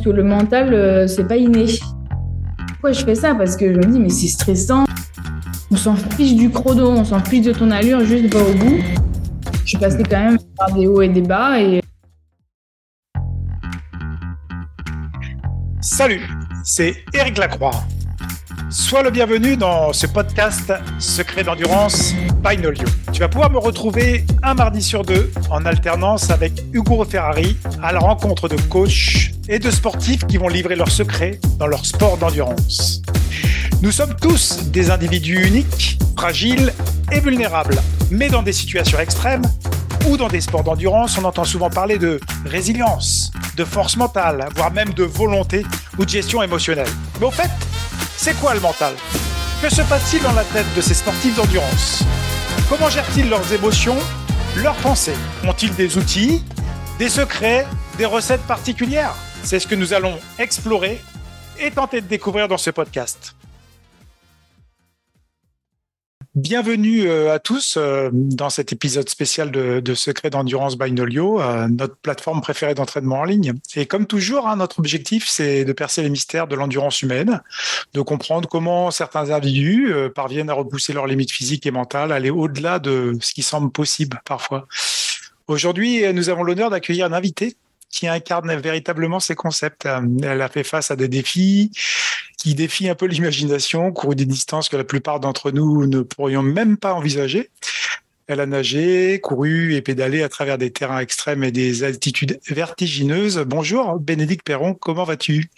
que le mental, c'est pas inné. Pourquoi je fais ça? Parce que je me dis, mais c'est stressant. On s'en fiche du chrono, on s'en fiche de ton allure, juste va au bout. Je suis passée quand même par des hauts et des bas et Salut, c'est Eric Lacroix. Sois le bienvenu dans ce podcast Secret d'endurance by Nolio. Tu vas pouvoir me retrouver un mardi sur deux en alternance avec Hugo Ferrari à la rencontre de coachs et de sportifs qui vont livrer leurs secrets dans leur sport d'endurance. Nous sommes tous des individus uniques, fragiles et vulnérables, mais dans des situations extrêmes ou dans des sports d'endurance, on entend souvent parler de résilience, de force mentale, voire même de volonté ou de gestion émotionnelle. Mais au fait, c'est quoi le mental? Que se passe-t-il dans la tête de ces sportifs d'endurance? Comment gèrent-ils leurs émotions, leurs pensées? Ont-ils des outils, des secrets, des recettes particulières? C'est ce que nous allons explorer et tenter de découvrir dans ce podcast. Bienvenue euh, à tous euh, dans cet épisode spécial de, de Secret d'endurance by Nolio, euh, notre plateforme préférée d'entraînement en ligne. Et comme toujours, hein, notre objectif, c'est de percer les mystères de l'endurance humaine, de comprendre comment certains individus parviennent à repousser leurs limites physiques et mentales, aller au-delà de ce qui semble possible parfois. Aujourd'hui, nous avons l'honneur d'accueillir un invité qui incarne véritablement ces concepts. Euh, elle a fait face à des défis qui défient un peu l'imagination, couru des distances que la plupart d'entre nous ne pourrions même pas envisager. Elle a nagé, couru et pédalé à travers des terrains extrêmes et des altitudes vertigineuses. Bonjour, Bénédicte Perron, comment vas-tu?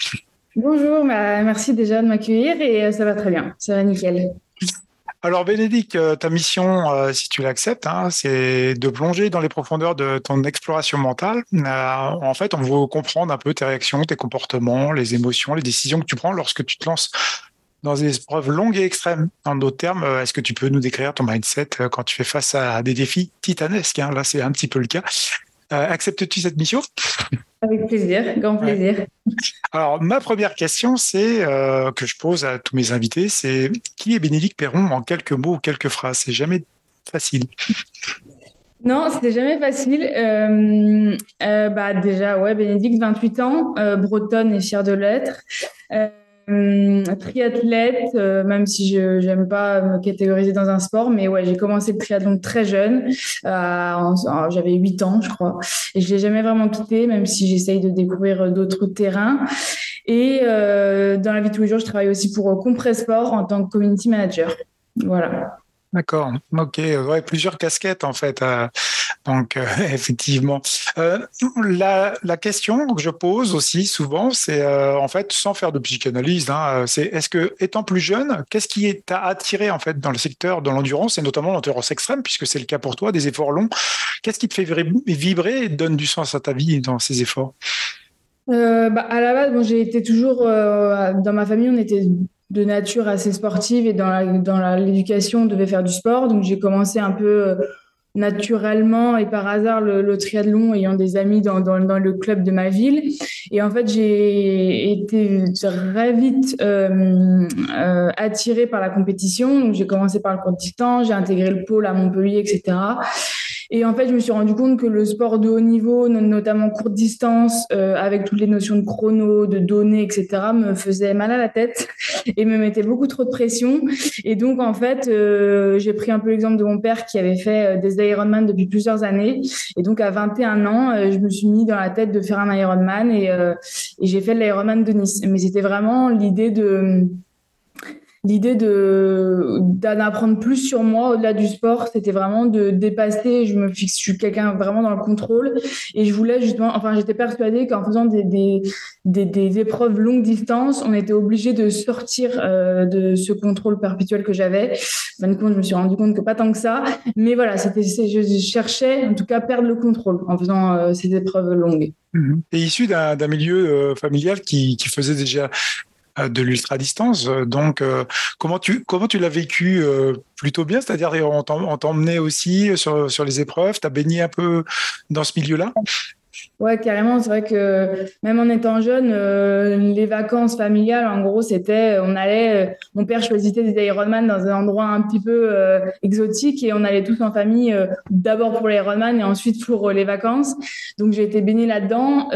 Bonjour, bah, merci déjà de m'accueillir et euh, ça va très bien, ça va nickel. Alors Bénédicte, euh, ta mission, euh, si tu l'acceptes, hein, c'est de plonger dans les profondeurs de ton exploration mentale. Euh, en fait, on veut comprendre un peu tes réactions, tes comportements, les émotions, les décisions que tu prends lorsque tu te lances dans des épreuves longues et extrêmes. En d'autres termes, est-ce que tu peux nous décrire ton mindset quand tu fais face à des défis titanesques hein? Là, c'est un petit peu le cas. Acceptes-tu cette mission? Avec plaisir, grand plaisir. Alors, ma première question, c'est euh, que je pose à tous mes invités, c'est qui est Bénédicte Perron en quelques mots ou quelques phrases? C'est jamais facile. Non, c'était jamais facile. Euh, euh, bah déjà, ouais, Bénédicte, 28 ans, bretonne et fière de l'être. Hum, triathlète, euh, même si je n'aime pas me catégoriser dans un sport, mais ouais, j'ai commencé le triathlon très jeune, euh, j'avais 8 ans, je crois, et je l'ai jamais vraiment quitté, même si j'essaye de découvrir d'autres terrains. Et euh, dans la vie de tous les jours, je travaille aussi pour Compresport en tant que community manager. Voilà. D'accord, ok, ouais, plusieurs casquettes en fait. Euh, donc euh, effectivement, euh, la, question que je pose aussi souvent, c'est en fait sans faire de psychanalyse, hein, c'est est-ce que étant plus jeune, qu'est-ce qui t'a attiré en fait dans le secteur de l'endurance et notamment l'endurance extrême, puisque c'est le cas pour toi, des efforts longs. Qu'est-ce qui te fait vibrer et donne du sens à ta vie dans ces efforts? Bah, à la base, bon, j'ai été toujours dans ma famille, on était de nature assez sportive et dans l'éducation, on devait faire du sport. Donc j'ai commencé un peu euh, naturellement et par hasard le, triathlon ayant des amis dans, dans, le club de ma ville. Et en fait, j'ai été très vite euh, euh, attirée par la compétition. J'ai commencé par le court distance, j'ai intégré le pôle à Montpellier, etc. Et en fait, je me suis rendu compte que le sport de haut niveau, notamment courte distance, euh, avec toutes les notions de chrono, de données, etc., me faisait mal à la tête et me mettait beaucoup trop de pression. Et donc, en fait, euh, j'ai pris un peu l'exemple de mon père qui avait fait euh, des Ironman depuis plusieurs années. Et donc, à 21 ans, je me suis mis dans la tête de faire un Ironman et, et j'ai fait l'Ironman de Nice. Mais c'était vraiment l'idée de l'idée de d'en apprendre plus sur moi au-delà du sport c'était vraiment de dépasser. Je me fixe je suis quelqu'un vraiment dans le contrôle. Et je voulais justement enfin j'étais persuadée qu'en faisant des, des, des, épreuves longue distance on était obligé de sortir euh, de ce contrôle perpétuel que j'avais. Fin compte je me suis rendu compte que pas tant que ça. Mais voilà c'était je cherchais en tout cas perdre le contrôle en faisant euh, ces épreuves longues. Et issu d'un milieu euh, familial qui, qui faisait déjà de l'ultra distance. Donc, euh, comment tu comment tu l'as vécu euh, plutôt bien? C'est-à-dire, on t'emmenait aussi sur, sur les épreuves? Tu as baigné un peu dans ce milieu-là? Ouais, carrément. C'est vrai que même en étant jeune, euh, les vacances familiales, en gros, c'était, on allait, euh, mon père choisissait des Ironman dans un endroit un petit peu euh, exotique et on allait tous en famille, d'abord pour les Ironman et ensuite pour les vacances. Donc j'ai été baignée là-dedans.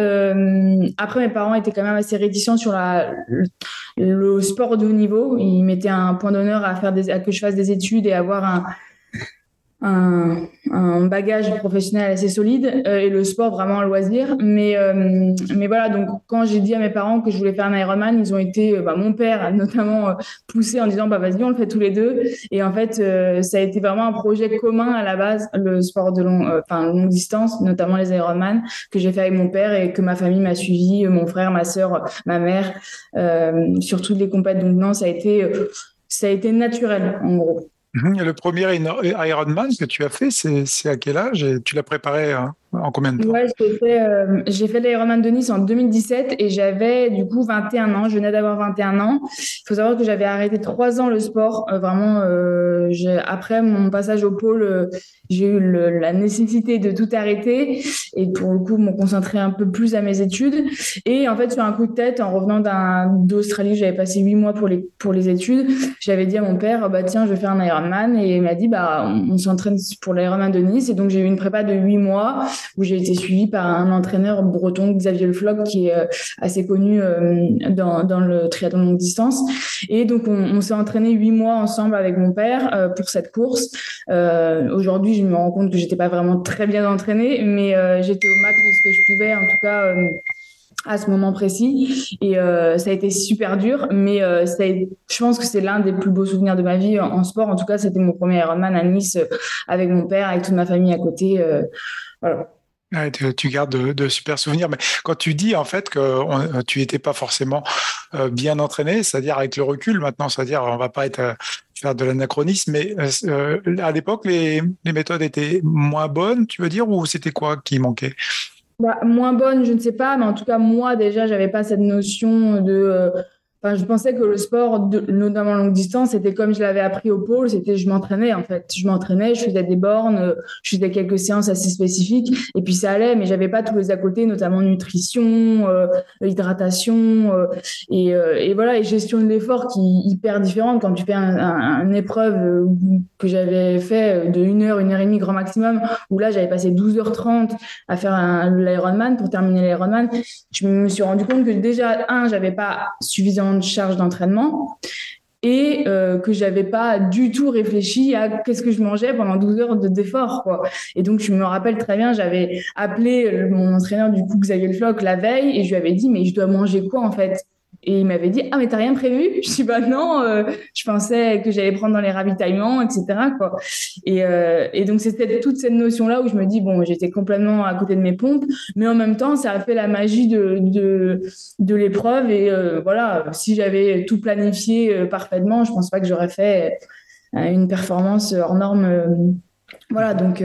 après, mes parents étaient quand même assez réticents sur la, le, sport de haut niveau. Ils mettaient un point d'honneur à faire des, à que je fasse des études et avoir un un, bagage professionnel assez solide euh, et le sport vraiment un loisir. Mais, euh, mais voilà, donc quand j'ai dit à mes parents que je voulais faire un Ironman, ils ont été, euh, bah, mon père notamment, poussé en disant bah vas-y, on le fait tous les deux. Et en fait, ça a été vraiment un projet commun à la base, le sport de long, enfin longue distance, notamment les Ironman, que j'ai fait avec mon père et que ma famille m'a suivi, mon frère, ma sœur, ma mère, sur toutes les compètes. Donc non, ça a été, ça a été naturel en gros. Mhm. Le premier Ironman que tu as fait, c'est à quel âge? Tu l'as préparé hein? En combien de temps Ouais, j'ai fait, euh, l'Ironman de Nice en 2017 et j'avais du coup 21 ans. Je venais d'avoir 21 ans. Il faut savoir que j'avais arrêté trois ans le sport. Euh, vraiment, euh, après mon passage au pôle, euh, j'ai eu la nécessité de tout arrêter et pour le coup, me concentrer un peu plus à mes études. Et en fait, sur un coup de tête, en revenant d'Australie, j'avais passé huit mois pour les, pour les études. J'avais dit à mon père, bah tiens, je vais faire un Ironman et il m'a dit, bah on, on s'entraîne pour l'Ironman de Nice. Et donc j'ai eu une prépa de huit mois où j'ai été suivie par un entraîneur breton, Xavier Le Floch, qui est euh, assez connu euh, dans, dans le triathlon longue distance. Et donc, on, s'est entraîné huit mois ensemble avec mon père euh, pour cette course. Aujourd'hui, je me rends compte que j'étais pas vraiment très bien entraînée, mais j'étais au max de ce que je pouvais, en tout cas à ce moment précis. Et ça a été super dur, mais ça je pense que c'est l'un des plus beaux souvenirs de ma vie en, en sport. En tout cas, c'était mon premier Ironman à Nice avec mon père, avec toute ma famille à côté. voilà tu, gardes de, super souvenirs, mais quand tu dis en fait que euh, tu n'étais pas forcément euh, bien entraîné, c'est-à-dire avec le recul maintenant, c'est-à-dire on va pas être euh, faire de l'anachronisme, mais à l'époque les, méthodes étaient moins bonnes, tu veux dire, ou c'était quoi qui manquait? Bah, Moins bonnes, je ne sais pas, mais en tout cas moi déjà j'avais pas cette notion de je pensais que le sport, notamment longue distance, c'était comme je l'avais appris au pôle, c'était je m'entraînais en fait. Je m'entraînais, je faisais des bornes, je faisais quelques séances assez spécifiques et puis ça allait, mais j'avais pas tous les à côté, notamment nutrition, euh, hydratation euh, et, euh, et, voilà et gestion de l'effort qui est hyper différente quand tu fais un, un, une épreuve que j'avais fait de une heure, une heure et demie grand maximum, où là j'avais passé 12h30 à faire l'Ironman pour terminer l'Ironman. Je me suis rendu compte que déjà un, j'avais pas suffisamment de charge d'entraînement et euh, que j'avais pas du tout réfléchi à qu'est-ce que je mangeais pendant 12 heures d'effort quoi. Et donc je me rappelle très bien, j'avais appelé mon entraîneur du coup Xavier Floch la veille et je lui avais dit mais je dois manger quoi en fait? Et il m'avait dit ah mais t'as rien prévu? Je dis bah non, euh, je pensais que j'allais prendre dans les ravitaillements, etc. Euh, et donc c'était toute cette notion là où je me dis bon j'étais complètement à côté de mes pompes, mais en même temps ça a fait la magie de de, l'épreuve et euh, voilà si j'avais tout planifié parfaitement, je pense pas que j'aurais fait une performance hors norme. voilà donc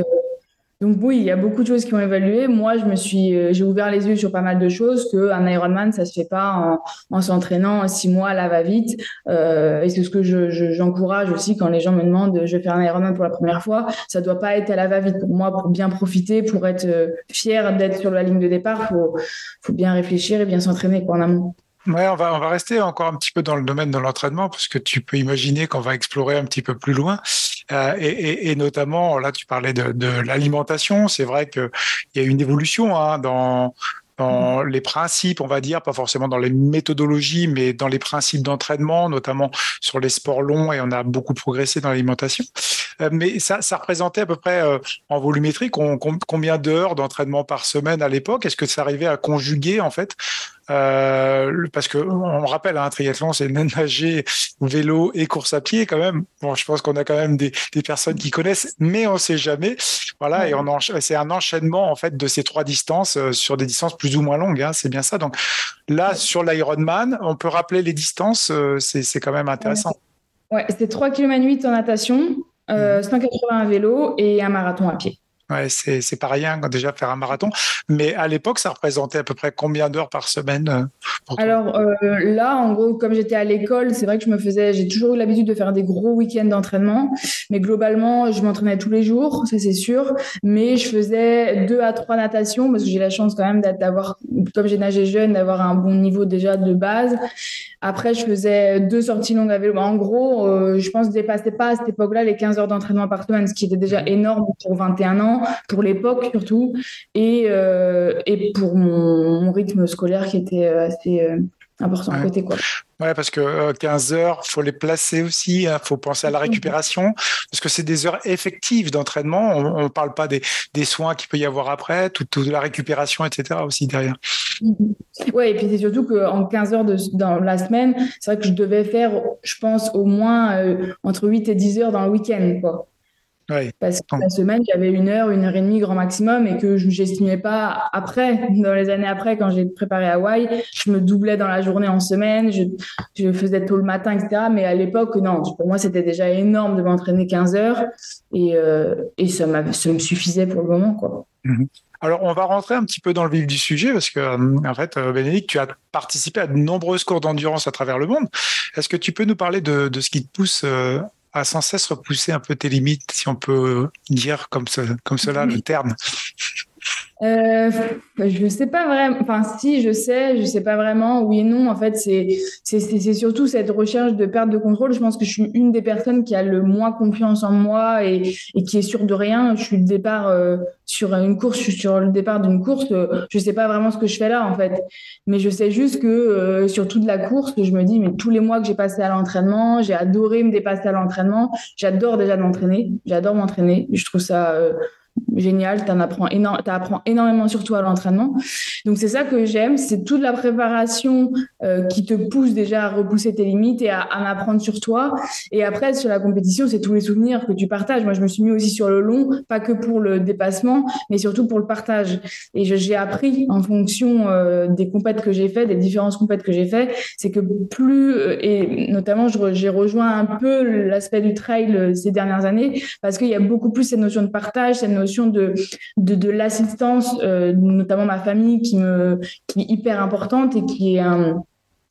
donc oui, il y a beaucoup de choses qui ont évalué. Moi, je me suis, euh, j'ai ouvert les yeux sur pas mal de choses. Que un Ironman, ça se fait pas en, en s'entraînant six mois là va vite. Euh, et c'est ce que je, j'encourage aussi quand les gens me demandent, je vais faire un Ironman pour la première fois. Ça doit pas être à la va vite. Pour moi, pour bien profiter, pour être euh, fier d'être sur la ligne de départ, faut, faut bien réfléchir et bien s'entraîner en amont. Ouais, on va, on va rester encore un petit peu dans le domaine de l'entraînement parce que tu peux imaginer qu'on va explorer un petit peu plus loin. Euh, et, et, et, notamment, là, tu parlais de, de l'alimentation. C'est vrai qu'il y a une évolution hein, dans, dans les principes, on va dire, pas forcément dans les méthodologies, mais dans les principes d'entraînement, notamment sur les sports longs, et on a beaucoup progressé dans l'alimentation. Euh, mais ça, ça représentait à peu près euh, en volumétrie combien d'heures d'entraînement par semaine à l'époque? Est-ce que ça arrivait à conjuguer en fait euh, parce que on rappelle, un hein, triathlon, c'est nager, vélo et course à pied quand même. Bon, je pense qu'on a quand même des, des, personnes qui connaissent, mais on sait jamais. Voilà, et on c'est un enchaînement en fait de ces trois distances sur des distances plus ou moins longues. Hein, c'est bien ça. Donc là, sur l'Ironman, on peut rappeler les distances. c'est quand même intéressant. Ouais, c'était 3 km 8 en natation, 180 euh, à vélo et un marathon à pied. Ouais, c'est pas rien déjà faire un marathon. Mais à l'époque, ça représentait à peu près combien d'heures par semaine euh, Alors euh, là, en gros, comme j'étais à l'école, c'est vrai que je me faisais, j'ai toujours eu l'habitude de faire des gros week-ends d'entraînement. Mais globalement, je m'entraînais tous les jours, ça c'est sûr. Mais je faisais deux à trois natations parce que j'ai la chance quand même d'avoir, comme j'ai nagé jeune, d'avoir un bon niveau déjà de base. Après, je faisais deux sorties longues à vélo. En gros, euh, je pense que je dépassais pas à cette époque-là les 15 heures d'entraînement par semaine, ce qui était déjà énorme pour 21 ans, pour l'époque surtout, et, euh, et pour mon, rythme scolaire qui était euh, assez important à côté. Quoi. Ouais, parce que 15 heures, faut les placer aussi. Il hein, faut penser à la récupération, parce que c'est des heures effectives d'entraînement. On ne parle pas des, des soins qu'il peut y avoir après, toute, toute la récupération, etc. aussi derrière. Mhm. Oui, et puis c'est surtout qu'en 15 heures de, dans la semaine, c'est vrai que je devais faire, je pense, au moins euh, entre 8 et 10 heures dans le week-end. Quoi. Parce que la semaine, j'avais une heure, une heure et demie grand maximum et que je n'estimais pas après, dans les années après, quand j'ai préparé Hawaï, je me doublais dans la journée en semaine, je, je faisais tôt le matin, etc. Mais à l'époque, non, pour moi, c'était déjà énorme de m'entraîner 15 heures et, euh, et ça, ça me suffisait pour le moment. Quoi. Mhm. Alors, on va rentrer un petit peu dans le vif du sujet parce que, euh, en fait, euh, Bénédicte, tu as participé à de nombreuses cours d'endurance à travers le monde. Est-ce que tu peux nous parler de, ce qui te pousse à sans cesse repousser un peu tes limites, si on peut dire comme, comme cela le terme euh, je sais pas vraiment. Enfin, si, je sais, je sais pas vraiment. Oui et non. En fait, c'est surtout cette recherche de perte de contrôle. Je pense que je suis une des personnes qui a le moins confiance en moi et, qui est sûre de rien. Je suis le départ euh, sur une course. Je suis sur le départ d'une course. Euh, je sais pas vraiment ce que je fais là, en fait. Mais je sais juste que euh, sur toute la course, je me dis, mais tous les mois que j'ai passé à l'entraînement, j'ai adoré me dépasser à l'entraînement. J'adore déjà m'entraîner. J'adore m'entraîner. Je trouve ça génial, tu apprends, apprends énormément surtout à l'entraînement. Donc c'est ça que j'aime, c'est toute la préparation euh, qui te pousse déjà à repousser tes limites et à, à apprendre sur toi. Et après, sur la compétition, c'est tous les souvenirs que tu partages. Moi, je me suis mis aussi sur le long, pas que pour le dépassement, mais surtout pour le partage. Et j'ai appris en fonction euh, des compètes que j'ai fait, des différentes compètes que j'ai fait, c'est que plus, euh, et notamment j'ai rejoint un peu l'aspect du trail ces dernières années, parce qu'il y a beaucoup plus cette notion de partage, cette notion de, de, de l'assistance, euh, notamment ma famille, qui, me, qui est hyper importante et qui est un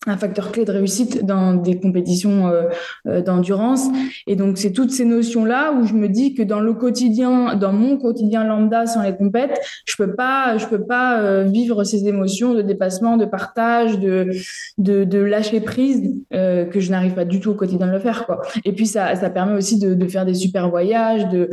un facteur clé de réussite dans des compétitions euh, euh, d'endurance. Et donc, c'est toutes ces notions-là où je me dis que dans le quotidien, dans mon quotidien lambda sans les compètes, je peux pas, je peux pas vivre ces émotions de dépassement, de partage, de, de, de lâcher prise que je n'arrive pas du tout au quotidien de le faire, quoi. Et puis, ça, ça permet aussi de, de faire des super voyages, de,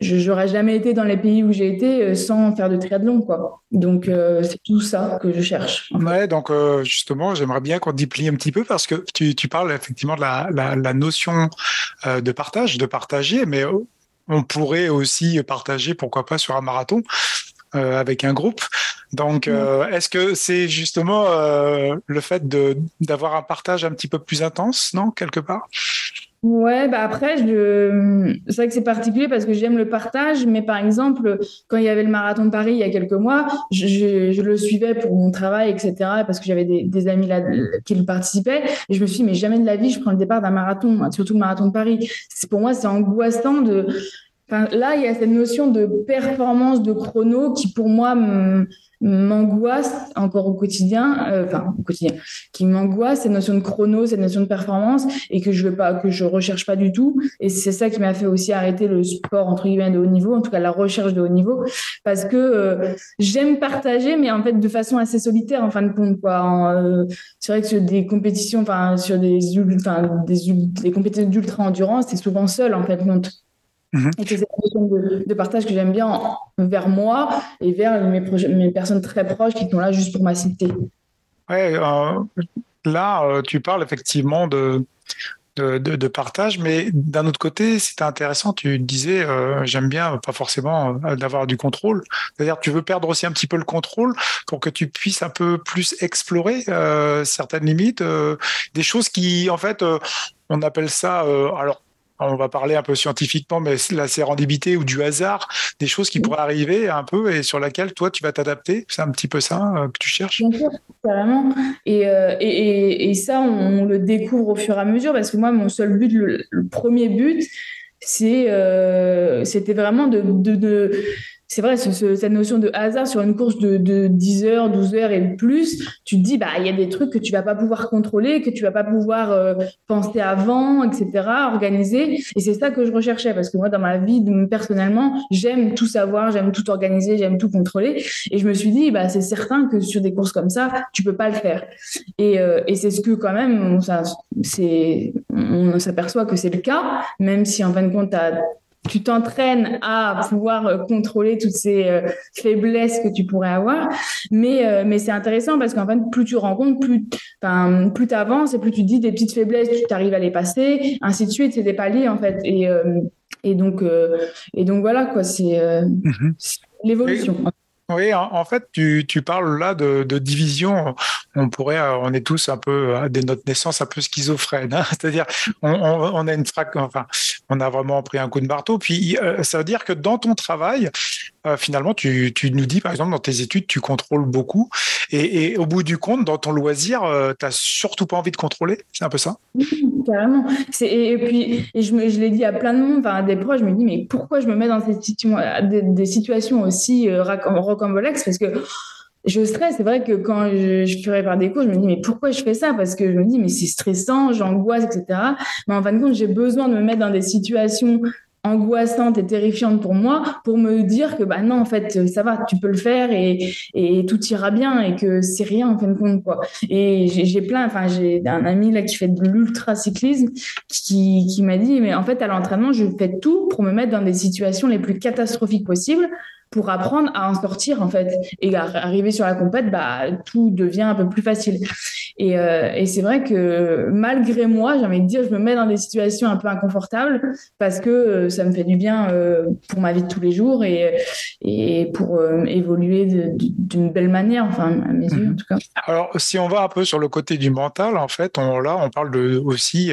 je n'aurais jamais été dans les pays où j'ai été euh, sans faire de triathlon quoi. Donc euh, c'est tout ça que je cherche. Ouais, donc euh, justement, j'aimerais bien qu'on déplie un petit peu parce que tu, tu parles effectivement de la, la, notion de partage, de partager, mais on pourrait aussi partager, pourquoi pas, sur un marathon avec un groupe. Donc, est-ce que c'est justement le fait d'avoir un partage un petit peu plus intense, non, quelque part? Ouais, bah après, c'est vrai que c'est particulier parce que j'aime le partage, mais par exemple, quand il y avait le marathon de Paris il y a quelques mois, je, le suivais pour mon travail, etc., parce que j'avais des, amis là qui le participaient, et je me suis dit, mais jamais de la vie, je prends le départ d'un marathon, surtout le marathon de Paris. Pour moi, c'est angoissant de... Là, il y a cette notion de performance de chrono qui, pour moi, m'angoisse encore au quotidien, euh, enfin au quotidien, qui m'angoisse cette notion de chrono, cette notion de performance et que je veux pas, que je recherche pas du tout. Et c'est ça qui m'a fait aussi arrêter le sport entre guillemets de haut niveau, en tout cas la recherche de haut niveau, parce que euh, j'aime partager, mais en fait de façon assez solitaire en fin de compte quoi. Euh, c'est vrai que sur des compétitions, enfin sur des, enfin des, compétitions d'ultra endurance, c'est souvent seul en fait compte. Mhm. Et c'est cette notion de, partage que j'aime bien vers moi et vers mes, mes, personnes très proches qui sont là juste pour m'assister. Ouais, euh, là, euh, tu parles effectivement de, de, de, partage, mais d'un autre côté, c'était intéressant. Tu disais, euh, j'aime bien, pas forcément d'avoir du contrôle. C'est-à-dire, tu veux perdre aussi un petit peu le contrôle pour que tu puisses un peu plus explorer certaines limites, des choses qui, en fait, on appelle ça, alors on va parler un peu scientifiquement, mais la sérendipité ou du hasard, des choses qui pourraient arriver un peu et sur laquelle toi tu vas t'adapter. C'est un petit peu ça euh, que tu cherches? Euh, et, ça, on, le découvre au fur et à mesure parce que moi, mon seul but, le, premier but, euh, c'était vraiment de c'est vrai, cette notion de hasard sur une course de, 10 heures, 12 heures et plus, tu te dis, bah, il y a des trucs que tu vas pas pouvoir contrôler, que tu vas pas pouvoir euh, penser avant, etc., organiser. Et c'est ça que je recherchais, parce que moi, dans ma vie, personnellement, j'aime tout savoir, j'aime tout organiser, j'aime tout contrôler. Et je me suis dit, bah, c'est certain que sur des courses comme ça, tu peux pas le faire. Et, euh, et c'est ce que, quand même, ça, on s'aperçoit que c'est le cas, même si en fin de compte, tu as tu t'entraînes à pouvoir euh, contrôler toutes ces euh, faiblesses que tu pourrais avoir. Mais, euh, mais c'est intéressant parce qu'en fait, plus tu rencontres, plus, plus tu avances et plus tu dis des petites faiblesses, tu arrives à les passer, ainsi de suite. C'est des paliers, en fait. Et, et, donc, et donc, voilà, quoi. C'est mhm. l'évolution. Oui, en, fait, tu, parles là de, division. On pourrait, on est tous un peu, dès notre naissance, un peu schizophrène. Hein C'est-à-dire, on, on, on, a une frac, enfin, on a vraiment pris un coup de marteau. Puis euh, ça veut dire que dans ton travail, euh, finalement, tu, nous dis, par exemple, dans tes études, tu contrôles beaucoup. Et, au bout du compte, dans ton loisir, euh, tu n'as surtout pas envie de contrôler. C'est un peu ça? Carrément. Et, puis, je, l'ai dit à plein de monde, enfin, à des proches, je me dis, mais pourquoi je me mets dans des, des situations aussi rocambolesques? Parce que je stresse. C'est vrai que quand je, je par des cours, je me dis, mais pourquoi je fais ça? Parce que je me dis, mais c'est stressant, j'angoisse, etc. Mais en fin de compte, j'ai besoin de me mettre dans des situations angoissantes et terrifiantes pour moi pour me dire que bah non en fait ça va tu peux le faire et, et tout ira bien et que c'est rien en fin de compte quoi. Et j'ai plein enfin j'ai un ami là qui fait de l'ultra cyclisme qui, qui m'a dit mais en fait à l'entraînement je fais tout pour me mettre dans des situations les plus catastrophiques possibles pour apprendre à en sortir en fait. Et arriver sur la compète bah tout devient un peu plus facile. Et, euh, et c'est vrai que malgré moi j'ai envie de dire je me mets dans des situations un peu inconfortables parce que euh, ça me fait du bien euh, pour ma vie de tous les jours et, et pour évoluer d'une belle manière enfin à mes yeux en mhm. tout cas. Alors si on va un peu sur le côté du mental en fait on là on parle de aussi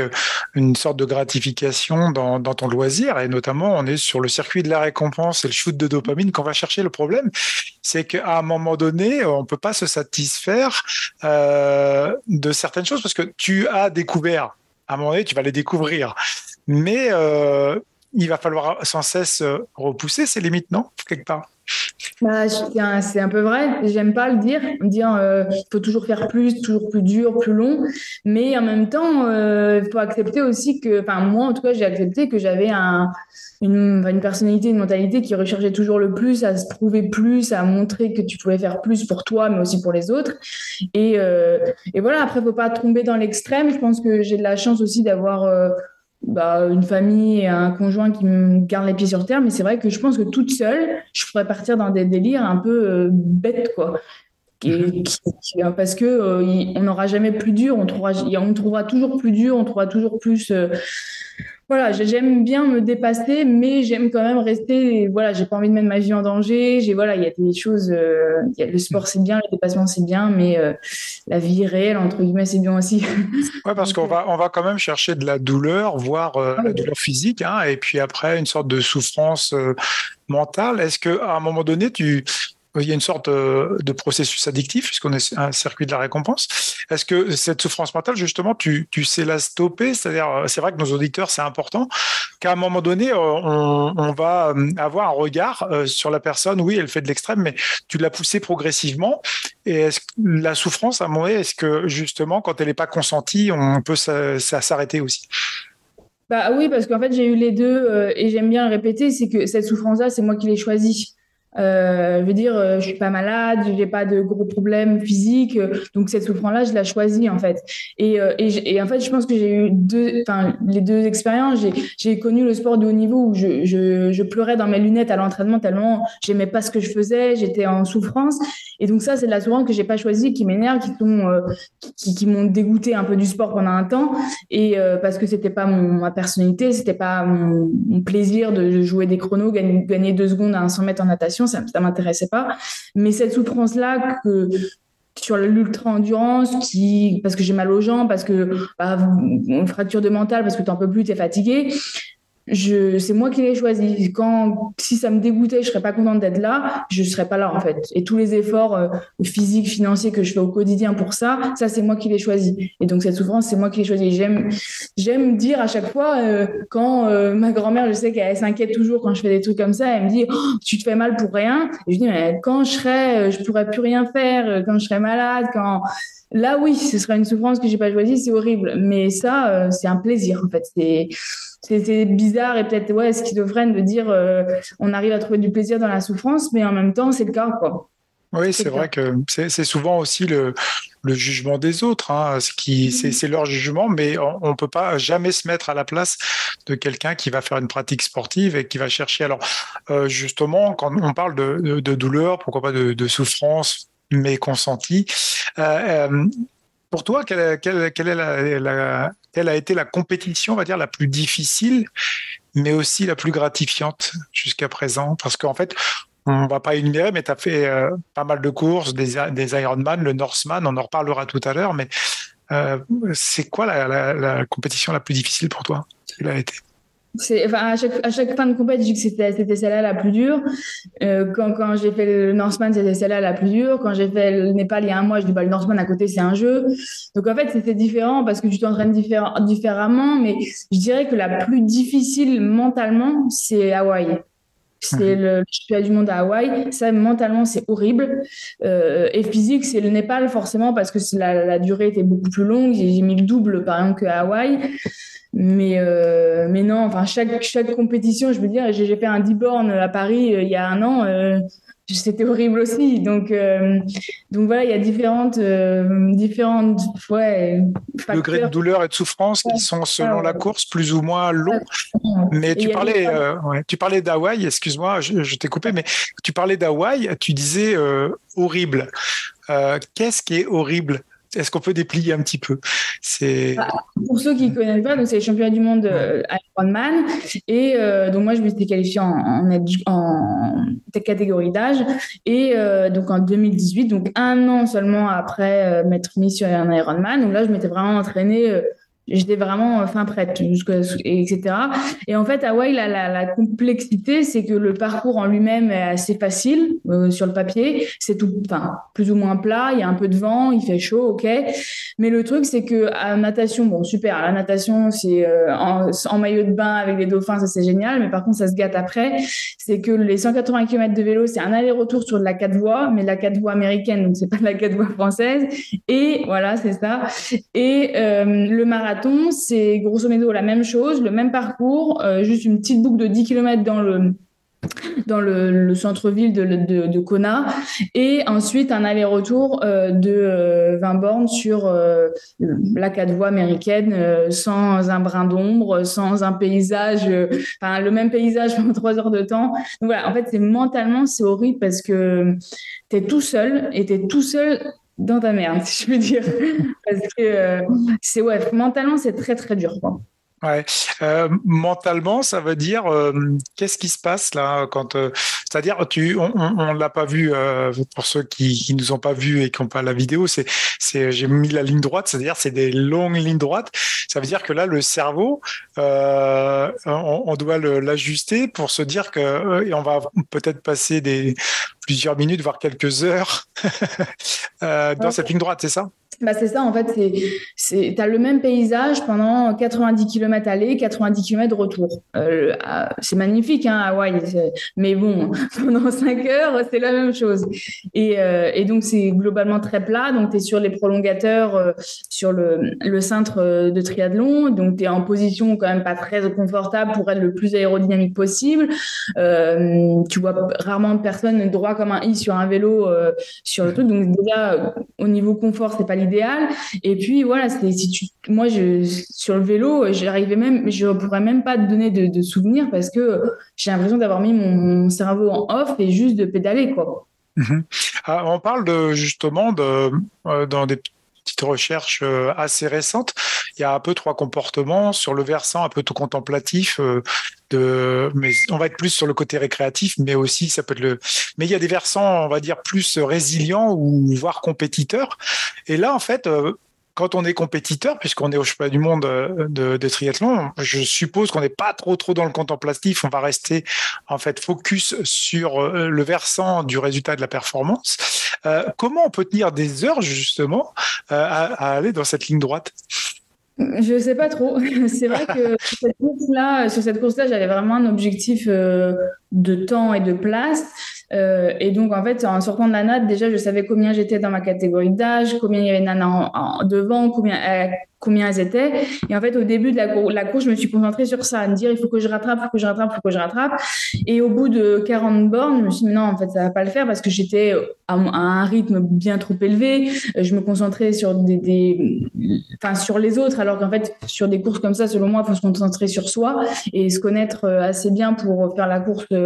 une sorte de gratification dans, dans ton loisir et notamment on est sur le circuit de la récompense et le shoot de dopamine qu'on va chercher. Le problème, c'est qu'à un moment donné, on peut pas se satisfaire euh, de certaines choses parce que tu as découvert. À un moment donné, tu vas les découvrir, mais euh, il va falloir sans cesse repousser ces limites, non? Quelque part. Bah, c'est un, peu vrai. J'aime pas le dire, dire euh, faut toujours faire plus, toujours plus dur, plus long. Mais en même temps, il faut accepter aussi que, enfin moi en tout cas, j'ai accepté que j'avais un, une, une, personnalité, une mentalité qui recherchait toujours le plus, à se prouver plus, à montrer que tu pouvais faire plus pour toi, mais aussi pour les autres. Et, euh, et voilà, après, faut pas tomber dans l'extrême. Je pense que j'ai de la chance aussi d'avoir euh, bah, une famille et un conjoint qui me garde les pieds sur terre. Mais c'est vrai que je pense que toute seule, je pourrais partir dans des délires un peu euh, bêtes, quoi. Et, mhm. parce que euh, on n'aura jamais plus dur, on trouvera, on trouvera toujours plus dur, on trouvera toujours plus voilà, j'aime bien me dépasser, mais j'aime quand même rester. Voilà, j'ai pas envie de mettre ma vie en danger. J'ai voilà, il y a des choses. Euh, le sport c'est bien, le dépassement c'est bien, mais euh, la vie réelle entre guillemets c'est bien aussi. ouais, parce qu'on va on va quand même chercher de la douleur, voire euh, la douleur physique, hein, et puis après une sorte de souffrance mentale. Est-ce que à un moment donné tu il y a une sorte euh, de processus addictif, puisqu'on est un circuit de la récompense. Est-ce que cette souffrance mentale, justement, tu, sais la stopper? C'est-à-dire, euh, c'est vrai que nos auditeurs, c'est important, qu'à un moment donné, euh, on, va avoir un regard sur la personne. Oui, elle fait de l'extrême, mais tu l'as poussée progressivement. Et est-ce que la souffrance, à un moment donné, est-ce que, justement, quand elle n'est pas consentie, on peut s'arrêter aussi? Bah oui, parce qu'en fait, j'ai eu les deux et j'aime bien répéter, c'est que cette souffrance-là, c'est moi qui l'ai choisie. Euh, je veux dire, euh, je suis pas malade, j'ai pas de gros problèmes physiques, euh, donc cette souffrance-là, je l'ai choisie en fait. Et, en fait, je pense que j'ai eu les deux expériences. J'ai connu le sport de haut niveau où je, pleurais dans mes lunettes à l'entraînement tellement j'aimais pas ce que je faisais, j'étais en souffrance. Et donc ça, c'est de la souffrance que j'ai pas choisie, qui m'énerve, qui m'ont dégoûté un peu du sport pendant un temps, et parce que c'était pas ma personnalité, c'était pas mon, mon, plaisir de jouer des chronos, gagner, gagner deux secondes à 100 mètres en natation ça ne m'intéressait pas. Mais cette souffrance-là que sur l'ultra-endurance, qui, parce que j'ai mal aux jambes, parce que bah, fracture de mental, parce que tu n'en peux plus, tu es fatigué, c'est moi qui l'ai choisi. Si ça me dégoûtait, je serais pas contente d'être là, je serais pas là en fait. Et tous les efforts euh, physiques, financiers que je fais au quotidien pour ça, ça c'est moi qui l'ai choisi. Et donc cette souffrance, c'est moi qui l'ai choisi. J'aime, j'aime dire à chaque fois euh, quand euh, ma grand-mère, je sais qu'elle s'inquiète toujours quand je fais des trucs comme ça, elle me dit oh, tu te fais mal pour rien. Et je dis mais quand je serai, je pourrais plus rien faire, quand je serai malade, quand là oui, ce sera une souffrance que j'ai pas choisie, c'est horrible. Mais ça, c'est un plaisir en fait. C'est bizarre et peut-être ouais, schizophrène de dire euh, on arrive à trouver du plaisir dans la souffrance, mais en même temps, c'est le cas. Quoi. Oui, c'est vrai que c'est souvent aussi le, le, jugement des autres. Hein, ce qui, mm-hmm. c'est leur jugement, mais on ne peut pas jamais se mettre à la place de quelqu'un qui va faire une pratique sportive et qui va chercher. Alors, euh, justement, quand on parle de, de, douleur, pourquoi pas de, de souffrance, mais consentie, euh, euh pour toi, quelle, la, quelle a été la compétition, on va dire, la plus difficile, mais aussi la plus gratifiante jusqu'à présent? Parce qu'en fait, on va pas énumérer, mais tu as fait euh, pas mal de courses, des, des Ironman, le Norseman, on en reparlera tout à l'heure, mais euh, c'est quoi la, la, compétition la plus difficile pour toi Quelle a été? À, chaque, à chaque fin de compétition, c'était, c'était celle-là la plus dure. Euh, quand, quand j'ai fait le Norseman, c'était celle-là la plus dure. Quand j'ai fait le Népal il y a un mois, je dis bah, le Norseman à côté, c'est un jeu. Donc en fait, c'était différent parce que tu t'entraînes différemment. Mais je dirais que la plus difficile mentalement, c'est Hawaï. C'est mhm. le championnat du monde à Hawaï. Ça, mentalement, c'est horrible. Euh, et physique, c'est le Népal, forcément, parce que la, la durée était beaucoup plus longue. J'ai, j'ai mis le double, par exemple, qu'à Hawaï. Mais, euh, mais non, enfin, chaque, chaque compétition, je veux dire, j'ai fait un 10 bornes à Paris euh, il y a un an, euh, c'était horrible aussi. Donc, donc voilà, il y a différentes, différentes ouais, degrés de douleur et de souffrance qui sont selon la course plus ou moins longs. Mais tu parlais, tu parlais d'Hawaï, excuse-moi, je, je t'ai coupé, mais tu parlais d'Hawaï, tu disais horrible. Qu'est-ce qui est horrible? Est-ce qu'on peut déplier un petit peu? C'est bah, pour ceux qui ne connaissent pas, c'est les championnats du monde euh, Ironman. Et euh, donc moi je me suis qualifiée en, en, catégorie d'âge. Et euh, donc en 2018, donc un an seulement après m'être mis sur un Ironman, donc là je m'étais vraiment entraînée j'étais vraiment fin prête, etc. Et en fait, Hawaï, la, complexité, c'est que le parcours en lui-même est assez facile euh, sur le papier. C'est tout, enfin, plus ou moins plat. Il y a un peu de vent, il fait chaud, ok. Mais le truc, c'est que à natation, bon, super. la natation, c'est euh, en, maillot de bain avec les dauphins, ça c'est génial. Mais par contre, ça se gâte après. C'est que les 180 km de vélo, c'est un aller-retour sur de la quatre voies, mais la quatre voies américaine, donc c'est pas la quatre voies française. Et voilà, c'est ça. Et euh, le marathon c'est grosso modo la même chose, le même parcours, euh, juste une petite boucle de 10 km dans le dans le, centre-ville de, de, Kona et ensuite un aller-retour euh, de 20 euh, bornes sur la quatre voies américaine sans un brin d'ombre, sans un paysage, enfin le même paysage pendant trois heures de temps. Voilà, en fait, c'est mentalement, c'est horrible parce que tu es tout seul et tu es tout seul dans ta merde, si je peux dire. Parce que euh, c'est ouais, mentalement, c'est très très dur. Quoi. Ouais. Euh, mentalement, ça veut dire euh, qu'est-ce qui se passe là quand euh, c'est-à-dire tu on, on, l'a pas vu pour ceux qui, qui nous ont pas vu et qui n'ont pas la vidéo, c'est c'est j'ai mis la ligne droite, c'est-à-dire c'est des longues lignes droites. Ça veut dire que là le cerveau on, on, doit l'ajuster pour se dire que et on va peut-être passer des plusieurs minutes voire quelques heures dans cette ligne droite, c'est ça? Bah c'est ça, en fait, c'est, tu as le même paysage pendant 90 km aller, 90 km retour. Euh, c'est magnifique, hein, Hawaï, mais bon, pendant 5 heures, c'est la même chose. Et, euh, et donc, c'est globalement très plat, donc tu es sur les prolongateurs, euh, sur le, le cintre de triathlon, donc tu es en position quand même pas très confortable pour être le plus aérodynamique possible. tu vois rarement personne droit comme un i sur un vélo sur le truc, donc déjà, au niveau confort, c'est pas l'idée et puis voilà, si tu, moi je, sur le vélo, j'arrivais même, je pourrais même pas te donner de, souvenirs parce que j'ai l'impression d'avoir mis mon, cerveau en off et juste de pédaler quoi. Mhm. Ah, on parle de, justement de, euh, dans des petites recherches euh, assez récentes, il y a un peu trois comportements sur le versant un peu tout contemplatif. Euh, de, mais on va être plus sur le côté récréatif, mais aussi ça peut être le. Mais il y a des versants, on va dire plus résilients ou voire compétiteurs. Et là, en fait, quand on est compétiteur, puisqu'on est au championnat du monde euh, de, triathlon, je suppose qu'on n'est pas trop trop dans le contemplatif. On va rester en fait focus sur euh, le versant du résultat de la performance. Euh, comment on peut tenir des heures justement à, aller dans cette ligne droite? Je sais pas trop. C'est vrai que sur cette course-là, j'avais vraiment un objectif de temps et de place. Euh, et donc, en fait, en sortant de la natte, déjà, je savais combien j'étais dans ma catégorie d'âge, combien il y avait de en, devant, combien, euh, combien elles étaient. Et en fait, au début de la, course, je me suis concentrée sur ça, à me dire, il faut que je rattrape, il faut que je rattrape, il faut que je rattrape. Et au bout de 40 bornes, je me suis dit, non, en fait, ça va pas le faire parce que j'étais à, un rythme bien trop élevé. Je me concentrais sur des, enfin, sur les autres, alors qu'en fait, sur des courses comme ça, selon moi, il faut se concentrer sur soi et se connaître euh, assez bien pour faire la course euh,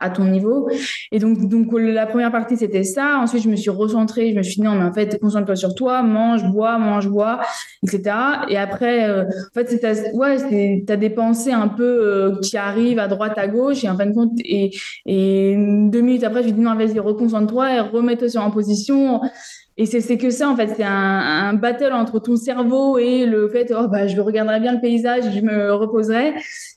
à ton niveau. Et donc, donc, la première partie, c'était ça. Ensuite, je me suis recentrée. Je me suis dit, non, mais en fait, concentre-toi sur toi, mange, bois, mange, bois, etc. Et après, euh, en fait, c'est ouais, t'as des pensées un peu euh, qui arrivent à droite, à gauche, et en fin de compte, et, et deux minutes après, je lui dis non, vas-y, reconcentre-toi et remets-toi sur en position. Et c'est que ça, en fait, c'est un, un, battle entre ton cerveau et le fait, oh, bah, je regarderai bien le paysage, je me reposerai.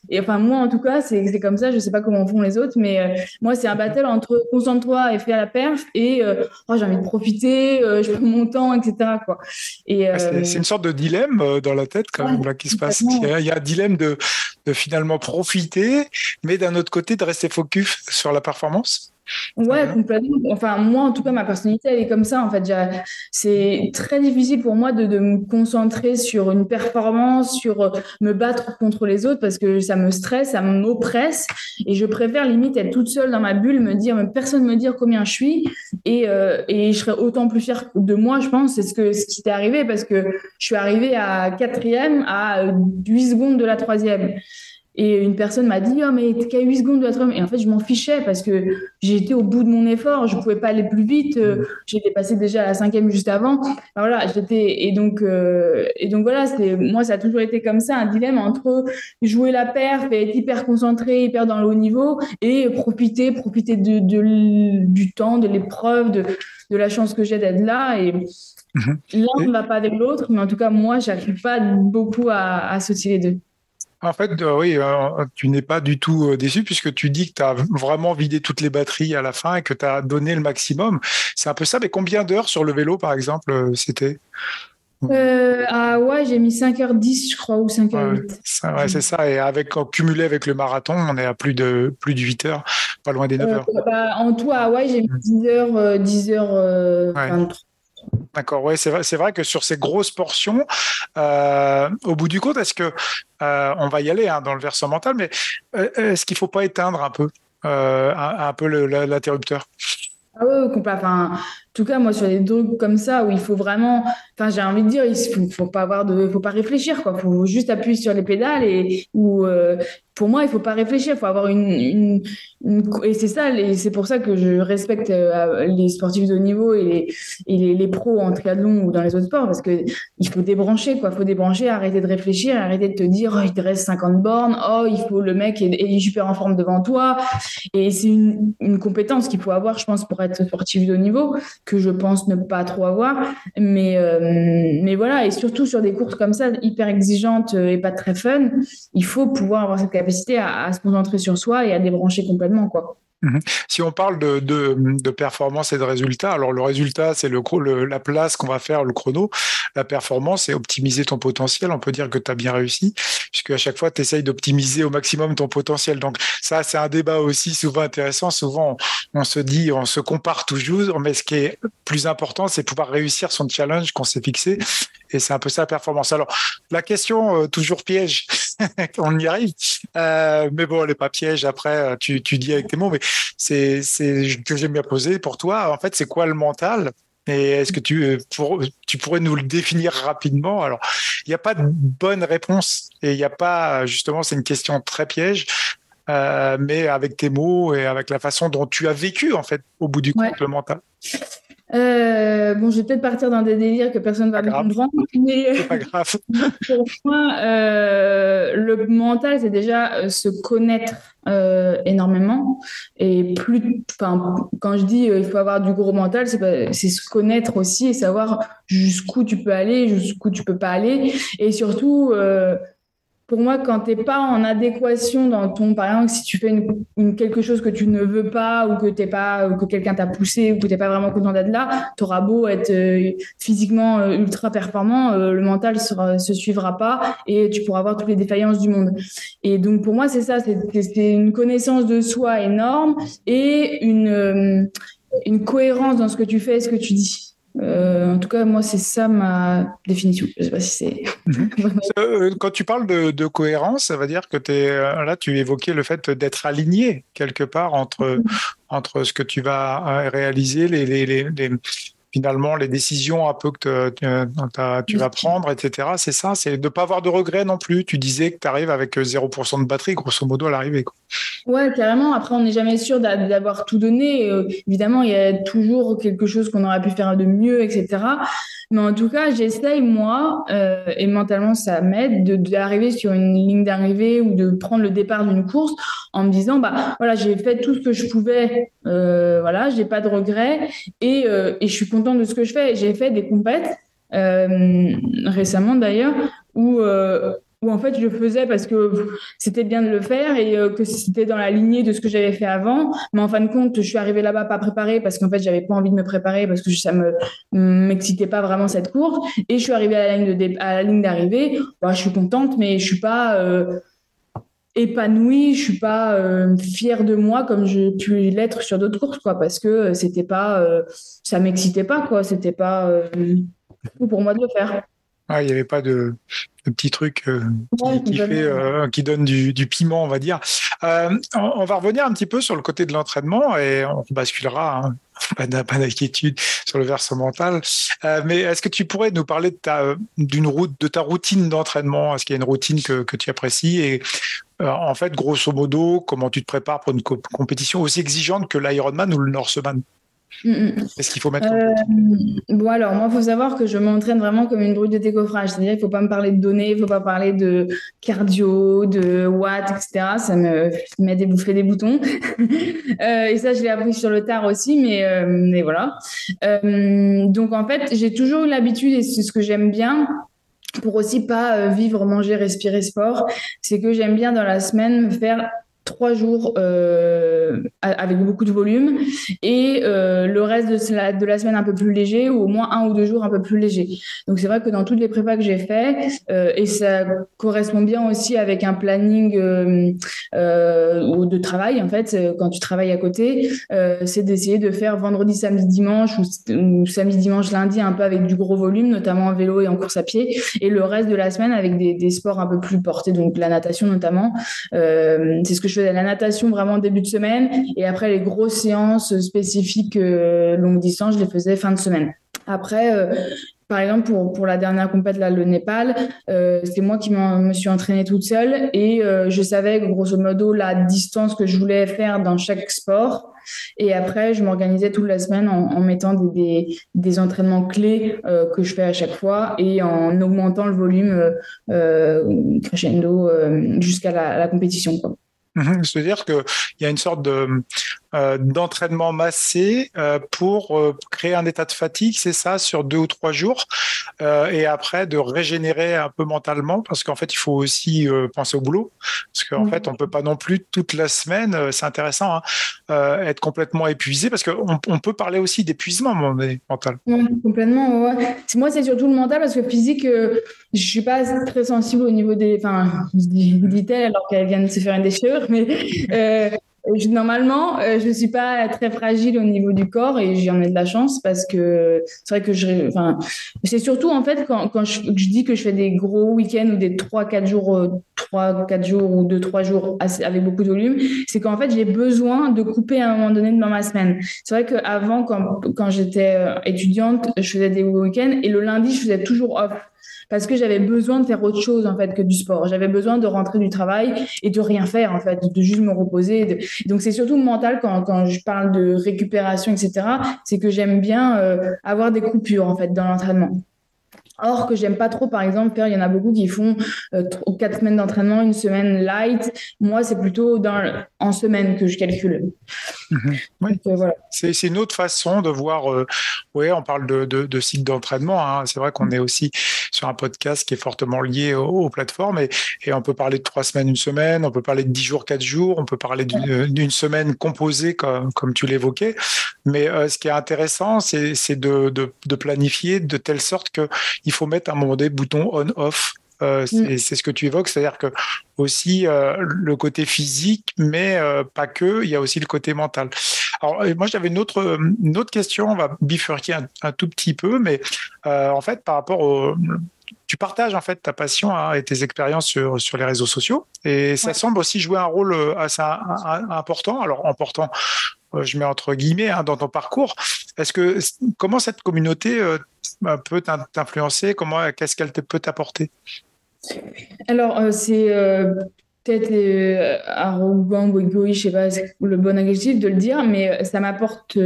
Et enfin, moi, en tout cas, c'est comme ça. Je sais pas comment font les autres, mais euh, moi, c'est un battle entre concentre-toi et fais la perf et euh, oh, j'ai envie de profiter, euh, je prends mon temps, etc. Quoi. Et, c'est une sorte de dilemme dans la tête, quand même, là, qui se passe. Il y, a, il y, a, un dilemme de, de finalement profiter, mais d'un autre côté, de rester focus sur la performance. Ouais, complètement. Enfin, moi, en tout cas, ma personnalité, elle est comme ça. En fait, c'est très difficile pour moi de, de, me concentrer sur une performance, sur euh, me battre contre les autres parce que ça me stresse, ça m'oppresse. Et je préfère limite être toute seule dans ma bulle, me dire, personne me dire combien je suis. Et, euh, et je serais autant plus fière de moi, je pense. C'est ce, que, ce qui t'est arrivé parce que je suis arrivée à quatrième à 8 secondes de la troisième. Et une personne m'a dit, oh, mais t'es qu'à 8 secondes de la Et en fait, je m'en fichais parce que j'étais au bout de mon effort. Je pouvais pas aller plus vite. Euh, j'étais passé déjà à la cinquième juste avant. voilà, j'étais, et donc, euh, et donc voilà, moi, ça a toujours été comme ça, un dilemme entre jouer la perf et être hyper concentré, hyper dans le haut niveau et profiter, profiter de, de du temps, de l'épreuve, de, de la chance que j'ai d'être là. Et, mhm. L'un ne va pas avec l'autre, mais en tout cas, moi, j'arrive pas beaucoup à, à associer les deux. En fait, euh, oui, euh, tu n'es pas du tout euh, déçu puisque tu dis que tu as vraiment vidé toutes les batteries à la fin et que tu as donné le maximum. C'est un peu ça, mais combien d'heures sur le vélo, par exemple, c'était? Ah ouais, j'ai mis 5h10, je crois, ou 5h08. Ouais, c'est ça. Et avec, cumulé avec le marathon, on est à plus de, plus de 8 heures, pas loin des 9 heures. Bah, en tout, à Hawaï, j'ai mis 10 h 10 heures 23. D'accord, ouais, c'est vrai, vrai que sur ces grosses portions, euh, au bout du compte, est-ce que euh, on va y aller hein, dans le versant mental, mais euh, est-ce qu'il faut pas éteindre un peu, un, peu l'interrupteur? Ah oui, enfin, en tout cas, moi, sur des trucs comme ça, où il faut vraiment, enfin, j'ai envie de dire, il faut, faut pas avoir de, faut pas réfléchir, quoi. Faut juste appuyer sur les pédales et, ou, pour moi, il faut pas réfléchir, il faut avoir une, et c'est ça, et c'est pour ça que je respecte euh, les sportifs de haut niveau et les, les, pros en triathlon ou dans les autres sports, parce que il faut débrancher, quoi, faut débrancher, arrêter de réfléchir, arrêter de te dire, oh, il te reste 50 bornes, oh, il faut le mec est, est super en forme devant toi, et c'est une, une compétence qu'il faut avoir, je pense, pour être sportif de haut niveau, que je pense ne pas trop avoir, mais, euh, mais voilà, et surtout sur des courses comme ça, hyper exigeantes et pas très fun, il faut pouvoir avoir cette capacité à, se concentrer sur soi et à débrancher complètement, quoi. Mhm. Si on parle de, de, performance et de résultat, alors le résultat, c'est le, le, la place qu'on va faire, le chrono. La performance, c'est optimiser ton potentiel. On peut dire que tu as bien réussi, puisque à chaque fois, tu essayes d'optimiser au maximum ton potentiel. Donc ça, c'est un débat aussi souvent intéressant. Souvent, on, se dit, on se compare toujours, mais ce qui est plus important, c'est pouvoir réussir son challenge qu'on s'est fixé. Et c'est un peu ça la performance. Alors, la question, euh, toujours piège, on y arrive. Euh, mais bon, elle n'est pas piège. Après, euh, tu, tu dis avec tes mots, mais c'est que j'aime bien poser pour toi. En fait, c'est quoi le mental? Et est-ce que tu, pour, tu pourrais nous le définir rapidement? Alors, il n'y a pas de bonne réponse et il n'y a pas, justement, c'est une question très piège, euh, mais avec tes mots et avec la façon dont tu as vécu, en fait, au bout du compte, le mental. Euh, bon, je vais peut-être partir dans des délires que personne ne va comprendre, mais c'est pas grave. pour moi, euh, le mental, c'est déjà euh, se connaître énormément. Et plus, enfin, quand je dis il faut avoir du gros mental, c'est se connaître aussi et savoir jusqu'où tu peux aller, jusqu'où tu peux pas aller, et surtout pour moi, quand tu n'es pas en adéquation dans ton, par exemple, si tu fais une, quelque chose que tu ne veux pas ou que t'es pas, ou que quelqu'un t'a poussé ou que tu n'es pas vraiment content d'être là, tu auras beau être euh, physiquement euh, ultra performant, euh, le mental ne se suivra pas et tu pourras avoir toutes les défaillances du monde. Et donc, pour moi, c'est ça, c'est une connaissance de soi énorme et une cohérence dans ce que tu fais et ce que tu dis. Euh, en tout cas, moi, c'est ça ma définition. Je sais pas si c'est. Mhm. Euh, quand tu parles de, cohérence, ça veut dire que es, euh, là, tu évoquais le fait d'être aligné quelque part entre, mhm. entre ce que tu vas réaliser, les, les, les, finalement les décisions un peu que tu vas prendre, etc. C'est ça, c'est de ne pas avoir de regrets non plus. Tu disais que tu arrives avec 0% de batterie, grosso modo, à l'arrivée. Ouais, carrément. Après, on n'est jamais sûr d'avoir tout donné. Euh, évidemment, il y a toujours quelque chose qu'on aurait pu faire de mieux, etc. Mais en tout cas, j'essaye, moi, euh, et mentalement, ça m'aide, d'arriver sur une ligne d'arrivée ou de prendre le départ d'une course en me disant, bah voilà, j'ai fait tout ce que je pouvais, euh, voilà, j'ai pas de regrets et, euh, et je suis contente de ce que je fais. J'ai fait des compètes récemment d'ailleurs où où en fait je le faisais parce que c'était bien de le faire et euh, que c'était dans la lignée de ce que j'avais fait avant. Mais en fin de compte, je suis arrivée là-bas pas préparée parce qu'en fait j'avais pas envie de me préparer parce que ça me m'excitait pas vraiment cette course. Et je suis arrivée à la ligne d'arrivée. Je suis contente, mais je suis pas euh, épanouie, je suis pas euh, fière de moi comme je pu l'être sur d'autres courses, quoi, parce que c'était pas, ça m'excitait pas, quoi. C'était pas pour moi de le faire. Ah, il n'y avait pas de, petit truc euh, qui, fait, euh, qui, donne du, piment, on va dire. Euh, on, va revenir un petit peu sur le côté de l'entraînement et on basculera. Hein. Pas d'inquiétude sur le versant mental. mais est-ce que tu pourrais nous parler de ta, d'une route, de ta routine d'entraînement? Est-ce qu'il y a une routine que, que tu apprécies Et en fait, grosso modo, comment tu te prépares pour une compétition aussi exigeante que l'Ironman ou le Norseman Mm, mm. Est-ce qu'il faut mettre euh, Bon, alors, moi, il faut savoir que je m'entraîne vraiment comme une brute de décoffrage. C'est-à-dire qu'il ne faut pas me parler de données, il ne faut pas parler de cardio, de watts, etc. Ça me met des bouffées des boutons. euh, et ça, je l'ai appris sur le tard aussi, mais, euh, mais voilà. Euh, donc, en fait, j'ai toujours eu l'habitude, et c'est ce que j'aime bien, pour aussi pas vivre, manger, respirer sport, c'est que j'aime bien dans la semaine me faire trois jours euh, avec beaucoup de volume et euh, le reste de la, de la semaine un peu plus léger ou au moins un ou deux jours un peu plus léger. Donc c'est vrai que dans toutes les prépas que j'ai fait euh, et ça correspond bien aussi avec un planning de travail en fait quand tu travailles à côté, c'est d'essayer de faire vendredi, samedi, dimanche ou, samedi, dimanche, lundi un peu avec du gros volume, notamment en vélo et en course à pied et le reste de la semaine avec des, des sports un peu plus portés, donc la natation notamment. c'est ce que je la natation vraiment début de semaine et après les grosses séances spécifiques euh, longue distance, je les faisais fin de semaine. Après, euh, par exemple, pour, pour la dernière compète, là, le Népal, euh, c'est moi qui me suis entraînée toute seule et je savais grosso modo la distance que je voulais faire dans chaque sport. Et après, je m'organisais toute la semaine en, mettant des, des, entraînements clés que je fais à chaque fois et en augmentant le volume crescendo jusqu'à la, la, compétition. Quoi. Mhm. C'est-à-dire qu'il y a une sorte de, d'entraînement massé euh, pour euh, créer un état de fatigue, c'est ça, sur deux ou trois jours, et après de régénérer un peu mentalement, parce qu'en fait, il faut aussi penser au boulot, parce qu'en fait, on peut pas non plus toute la semaine, c'est intéressant, hein, être complètement épuisé, parce qu'on on peut parler aussi d'épuisement mental. complètement, ouais. Moi, c'est surtout le mental, parce que physique, je suis pas très sensible au niveau des... Enfin, dit-elle alors qu'elle vient de se faire une déchirure, mais normalement, euh, je ne suis pas très fragile au niveau du corps et j'en ai de la chance parce que c'est vrai que je. Enfin, c'est surtout en fait quand, quand je, dis que je fais des gros week-ends ou des 3-4 jours, 3, 4 jours ou 2-3 jours avec beaucoup de volume, c'est qu'en fait j'ai besoin de couper à un moment donné dans ma semaine. C'est vrai qu'avant, quand, quand j'étais euh, étudiante, je faisais des week-ends et le lundi, je faisais toujours off. Parce que j'avais besoin de faire autre chose en fait que du sport. J'avais besoin de rentrer du travail et de rien faire en fait, de juste me reposer. Donc c'est surtout mental quand, quand je parle de récupération, etc. C'est que j'aime bien euh, avoir des coupures en fait dans l'entraînement. Or, que j'aime pas trop, par exemple, faire, il y en a beaucoup qui font euh, quatre semaines d'entraînement, une semaine light. Moi, c'est plutôt dans, en semaine que je calcule. Mhm. Euh, voilà. C'est une autre façon de voir. Euh, oui, on parle de, de, de cycle d'entraînement. Hein. C'est vrai qu'on est aussi sur un podcast qui est fortement lié aux, plateformes et, et, on peut parler de trois semaines, une semaine, on peut parler de dix jours, quatre jours, on peut parler d'une semaine composée comme, comme tu l'évoquais. Mais ce qui est intéressant, c'est de, de, de, planifier de telle sorte que il faut mettre à un moment donné bouton on-off. Euh, mm. c'est ce que tu évoques, c'est-à-dire que aussi euh, le côté physique, mais euh, pas que, il y a aussi le côté mental. Alors moi j'avais une autre, une autre question, on va bifurquer un, tout petit peu, mais en fait par rapport au tu partages en fait ta passion hein, et tes expériences sur, sur les réseaux sociaux et ça semble aussi jouer un rôle assez important. Alors important, je mets entre guillemets hein, dans ton parcours. Est-ce que comment cette communauté peut t'influencer Comment, qu'est-ce qu'elle peut t'apporter? Alors, euh, c'est euh, peut-être euh, arrogant ou égoïste, je sais pas le bon adjectif de le dire, mais ça m'apporte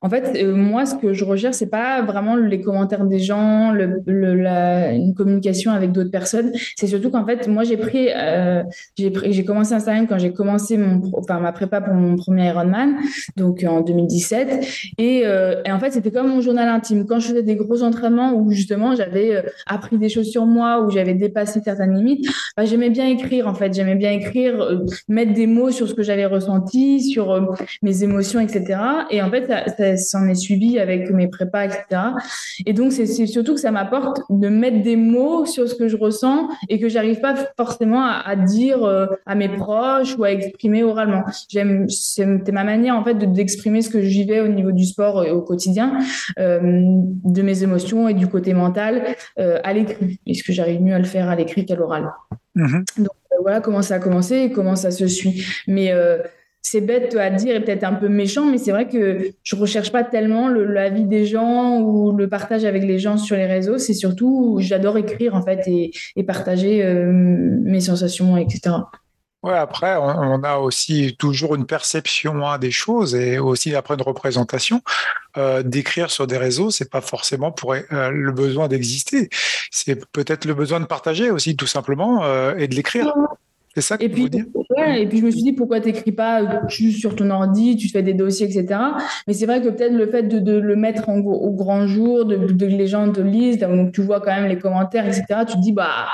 en fait, euh, moi, ce que je recherche, c'est pas vraiment les commentaires des gens, la, une communication avec d'autres personnes. C'est surtout qu'en fait, moi, j'ai pris, euh, j'ai commencé Instagram quand j'ai commencé mon, enfin, ma prépa pour mon premier Ironman, donc en 2017. Et, euh, et en fait, c'était comme mon journal intime. Quand je faisais des gros entraînements où justement j'avais appris des choses sur moi, où j'avais dépassé certaines limites, bah, j'aimais bien écrire. En fait, j'aimais bien écrire, mettre des mots sur ce que j'avais ressenti, sur mes émotions, etc. Et en fait, ça, ça s'en est suivi avec mes prépas, etc. Et donc, c'est surtout que ça m'apporte de mettre des mots sur ce que je ressens et que j'arrive pas forcément à, dire euh, à mes proches ou à exprimer oralement. J'aime, c'était ma manière, en fait, d'exprimer ce que je vivais au niveau du sport et au quotidien, euh, de mes émotions et du côté mental euh, à l'écrit. Est-ce que j'arrive mieux à le faire à l'écrit qu'à l'oral? Mm-hmm. Donc, voilà comment ça a commencé et comment ça se suit. Mais c'est bête à dire et peut-être un peu méchant, mais c'est vrai que je recherche pas tellement l'avis des gens ou le partage avec les gens sur les réseaux. C'est surtout, j'adore écrire en fait et, partager euh, mes sensations, etc. Ouais, après, on, a aussi toujours une perception hein, des choses et aussi après une représentation. Euh, d'écrire sur des réseaux, c'est pas forcément pour euh, le besoin d'exister. C'est peut-être le besoin de partager aussi, tout simplement, et de l'écrire. C'est ça que et puis, et puis je me suis dit pourquoi tu n'écris pas juste sur ton ordi, tu fais des dossiers, etc. Mais c'est vrai que peut-être le fait de, le mettre au grand jour, de, les gens te lisent, donc tu vois quand même les commentaires, etc. Tu te dis bah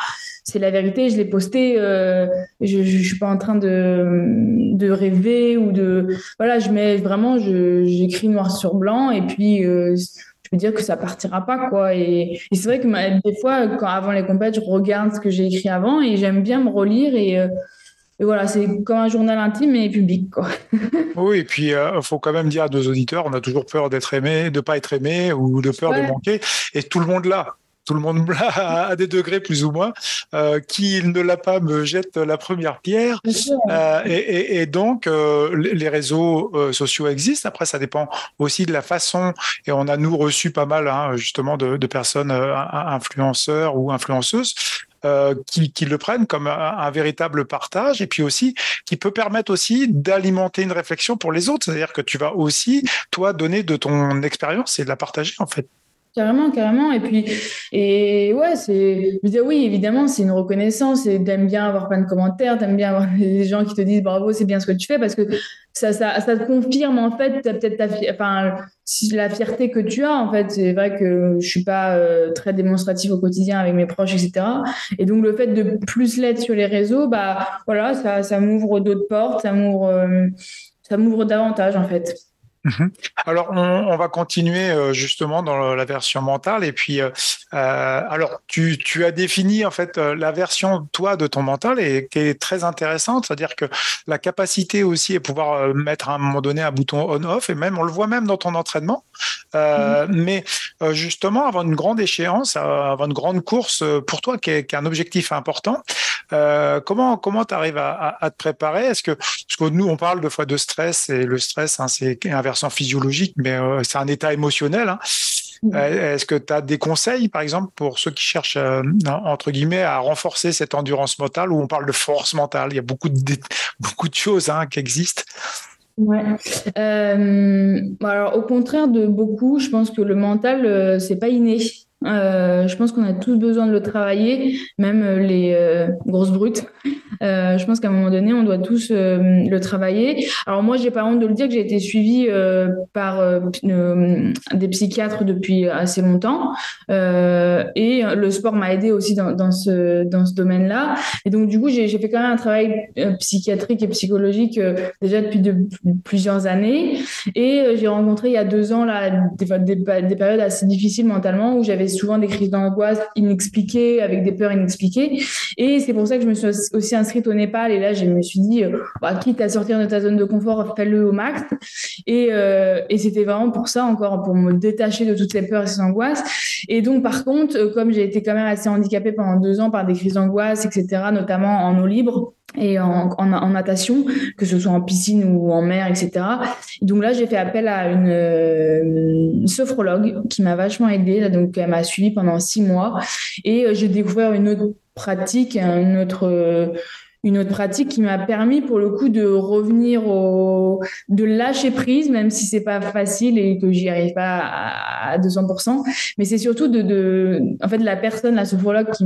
c'est la vérité, je l'ai posté, euh, je, ne suis pas en train de, de rêver ou de voilà, je mets vraiment, j'écris noir sur blanc et puis euh, dire que ça partira pas quoi. Et, c'est vrai que des fois, quand avant les compètes, je regarde ce que j'ai écrit avant et j'aime bien me relire et, euh, voilà, c'est comme un journal intime et public quoi. oui, et puis il euh, faut quand même dire à nos auditeurs, on a toujours peur d'être aimé, de pas être aimé ou de peur de manquer, et tout le monde là tout le monde à des degrés plus ou moins. Euh, qui ne l'a pas me jette la première pierre. Euh, et, donc, euh, les réseaux sociaux existent. Après, ça dépend aussi de la façon. Et on a nous reçu pas mal hein, justement de, de personnes influenceurs ou influenceuses. Euh, qui, qui, le prennent comme un, un, véritable partage et puis aussi qui peut permettre aussi d'alimenter une réflexion pour les autres. C'est-à-dire que tu vas aussi, toi, donner de ton expérience et de la partager en fait. Carrément, carrément. Et puis, et ouais, c'est, je oui, évidemment, c'est une reconnaissance et t'aimes bien avoir plein de commentaires, t'aimes bien avoir des gens qui te disent bravo, c'est bien ce que tu fais parce que ça, ça, ça te confirme, en fait, peut-être ta, enfin, la fierté que tu as, en fait. C'est vrai que je suis pas euh, très démonstrative au quotidien avec mes proches, etc. Et donc, le fait de plus l'être sur les réseaux, bah, voilà, ça, ça m'ouvre d'autres portes, ça m'ouvre, euh, ça m'ouvre davantage, en fait. Mhm. Alors, on, va continuer euh, justement dans la version mentale. Et puis, euh, euh, alors, tu, as défini en fait la version toi de ton mental et qui est très intéressante, c'est-à-dire que la capacité aussi est pouvoir mettre à un moment donné un bouton on/off et même on le voit même dans ton entraînement. Mhm. Mais justement, avant une grande échéance, avant une grande course pour toi qui est, un objectif important, comment comment tu arrives à, te préparer? Est-ce que parce que nous on parle de fois de stress et le stress, hein, c'est un physiologique, mais euh, c'est un état émotionnel. Hein. Est-ce que tu as des conseils, par exemple, pour ceux qui cherchent, entre guillemets, à renforcer cette endurance mentale, où on parle de force mentale? Il y a beaucoup de, beaucoup de choses hein, qui existent. Ouais. alors, au contraire de beaucoup, je pense que le mental, c'est pas inné. Euh, je pense qu'on a tous besoin de le travailler, même euh, les euh, grosses brutes. je pense qu'à un moment donné, on doit tous le travailler. Alors moi, j'ai pas honte de le dire que j'ai été suivie par des psychiatres depuis assez longtemps, et le sport m'a aidé aussi dans, ce dans ce domaine-là. Et donc du coup, j'ai fait quand même un travail psychiatrique et psychologique déjà depuis de, plusieurs années. Et j'ai rencontré il y a deux ans là des, des périodes assez difficiles mentalement où j'avais souvent des crises d'angoisse inexpliquées, avec des peurs inexpliquées. Et c'est pour ça que je me suis aussi inscrite au Népal. Et là, je me suis dit, euh, bah, quitte à sortir de ta zone de confort, fais-le au max. Et, euh, et c'était vraiment pour ça, encore pour me détacher de toutes ces peurs et ces angoisses. Et donc, par contre, euh, comme j'ai été quand même assez handicapée pendant deux ans par des crises d'angoisse, etc., notamment en eau libre, et en, en, natation, que ce soit en piscine ou en mer, etc. donc là, j'ai fait appel à une, euh, sophrologue qui m'a vachement aidée. donc, elle m'a suivi pendant six mois et euh, j'ai découvert une autre pratique, une autre une autre pratique qui m'a permis pour le coup de revenir au de lâcher prise même si c'est pas facile et que j'y arrive pas à, 200% mais c'est surtout de, de en fait la personne la sophrologue qui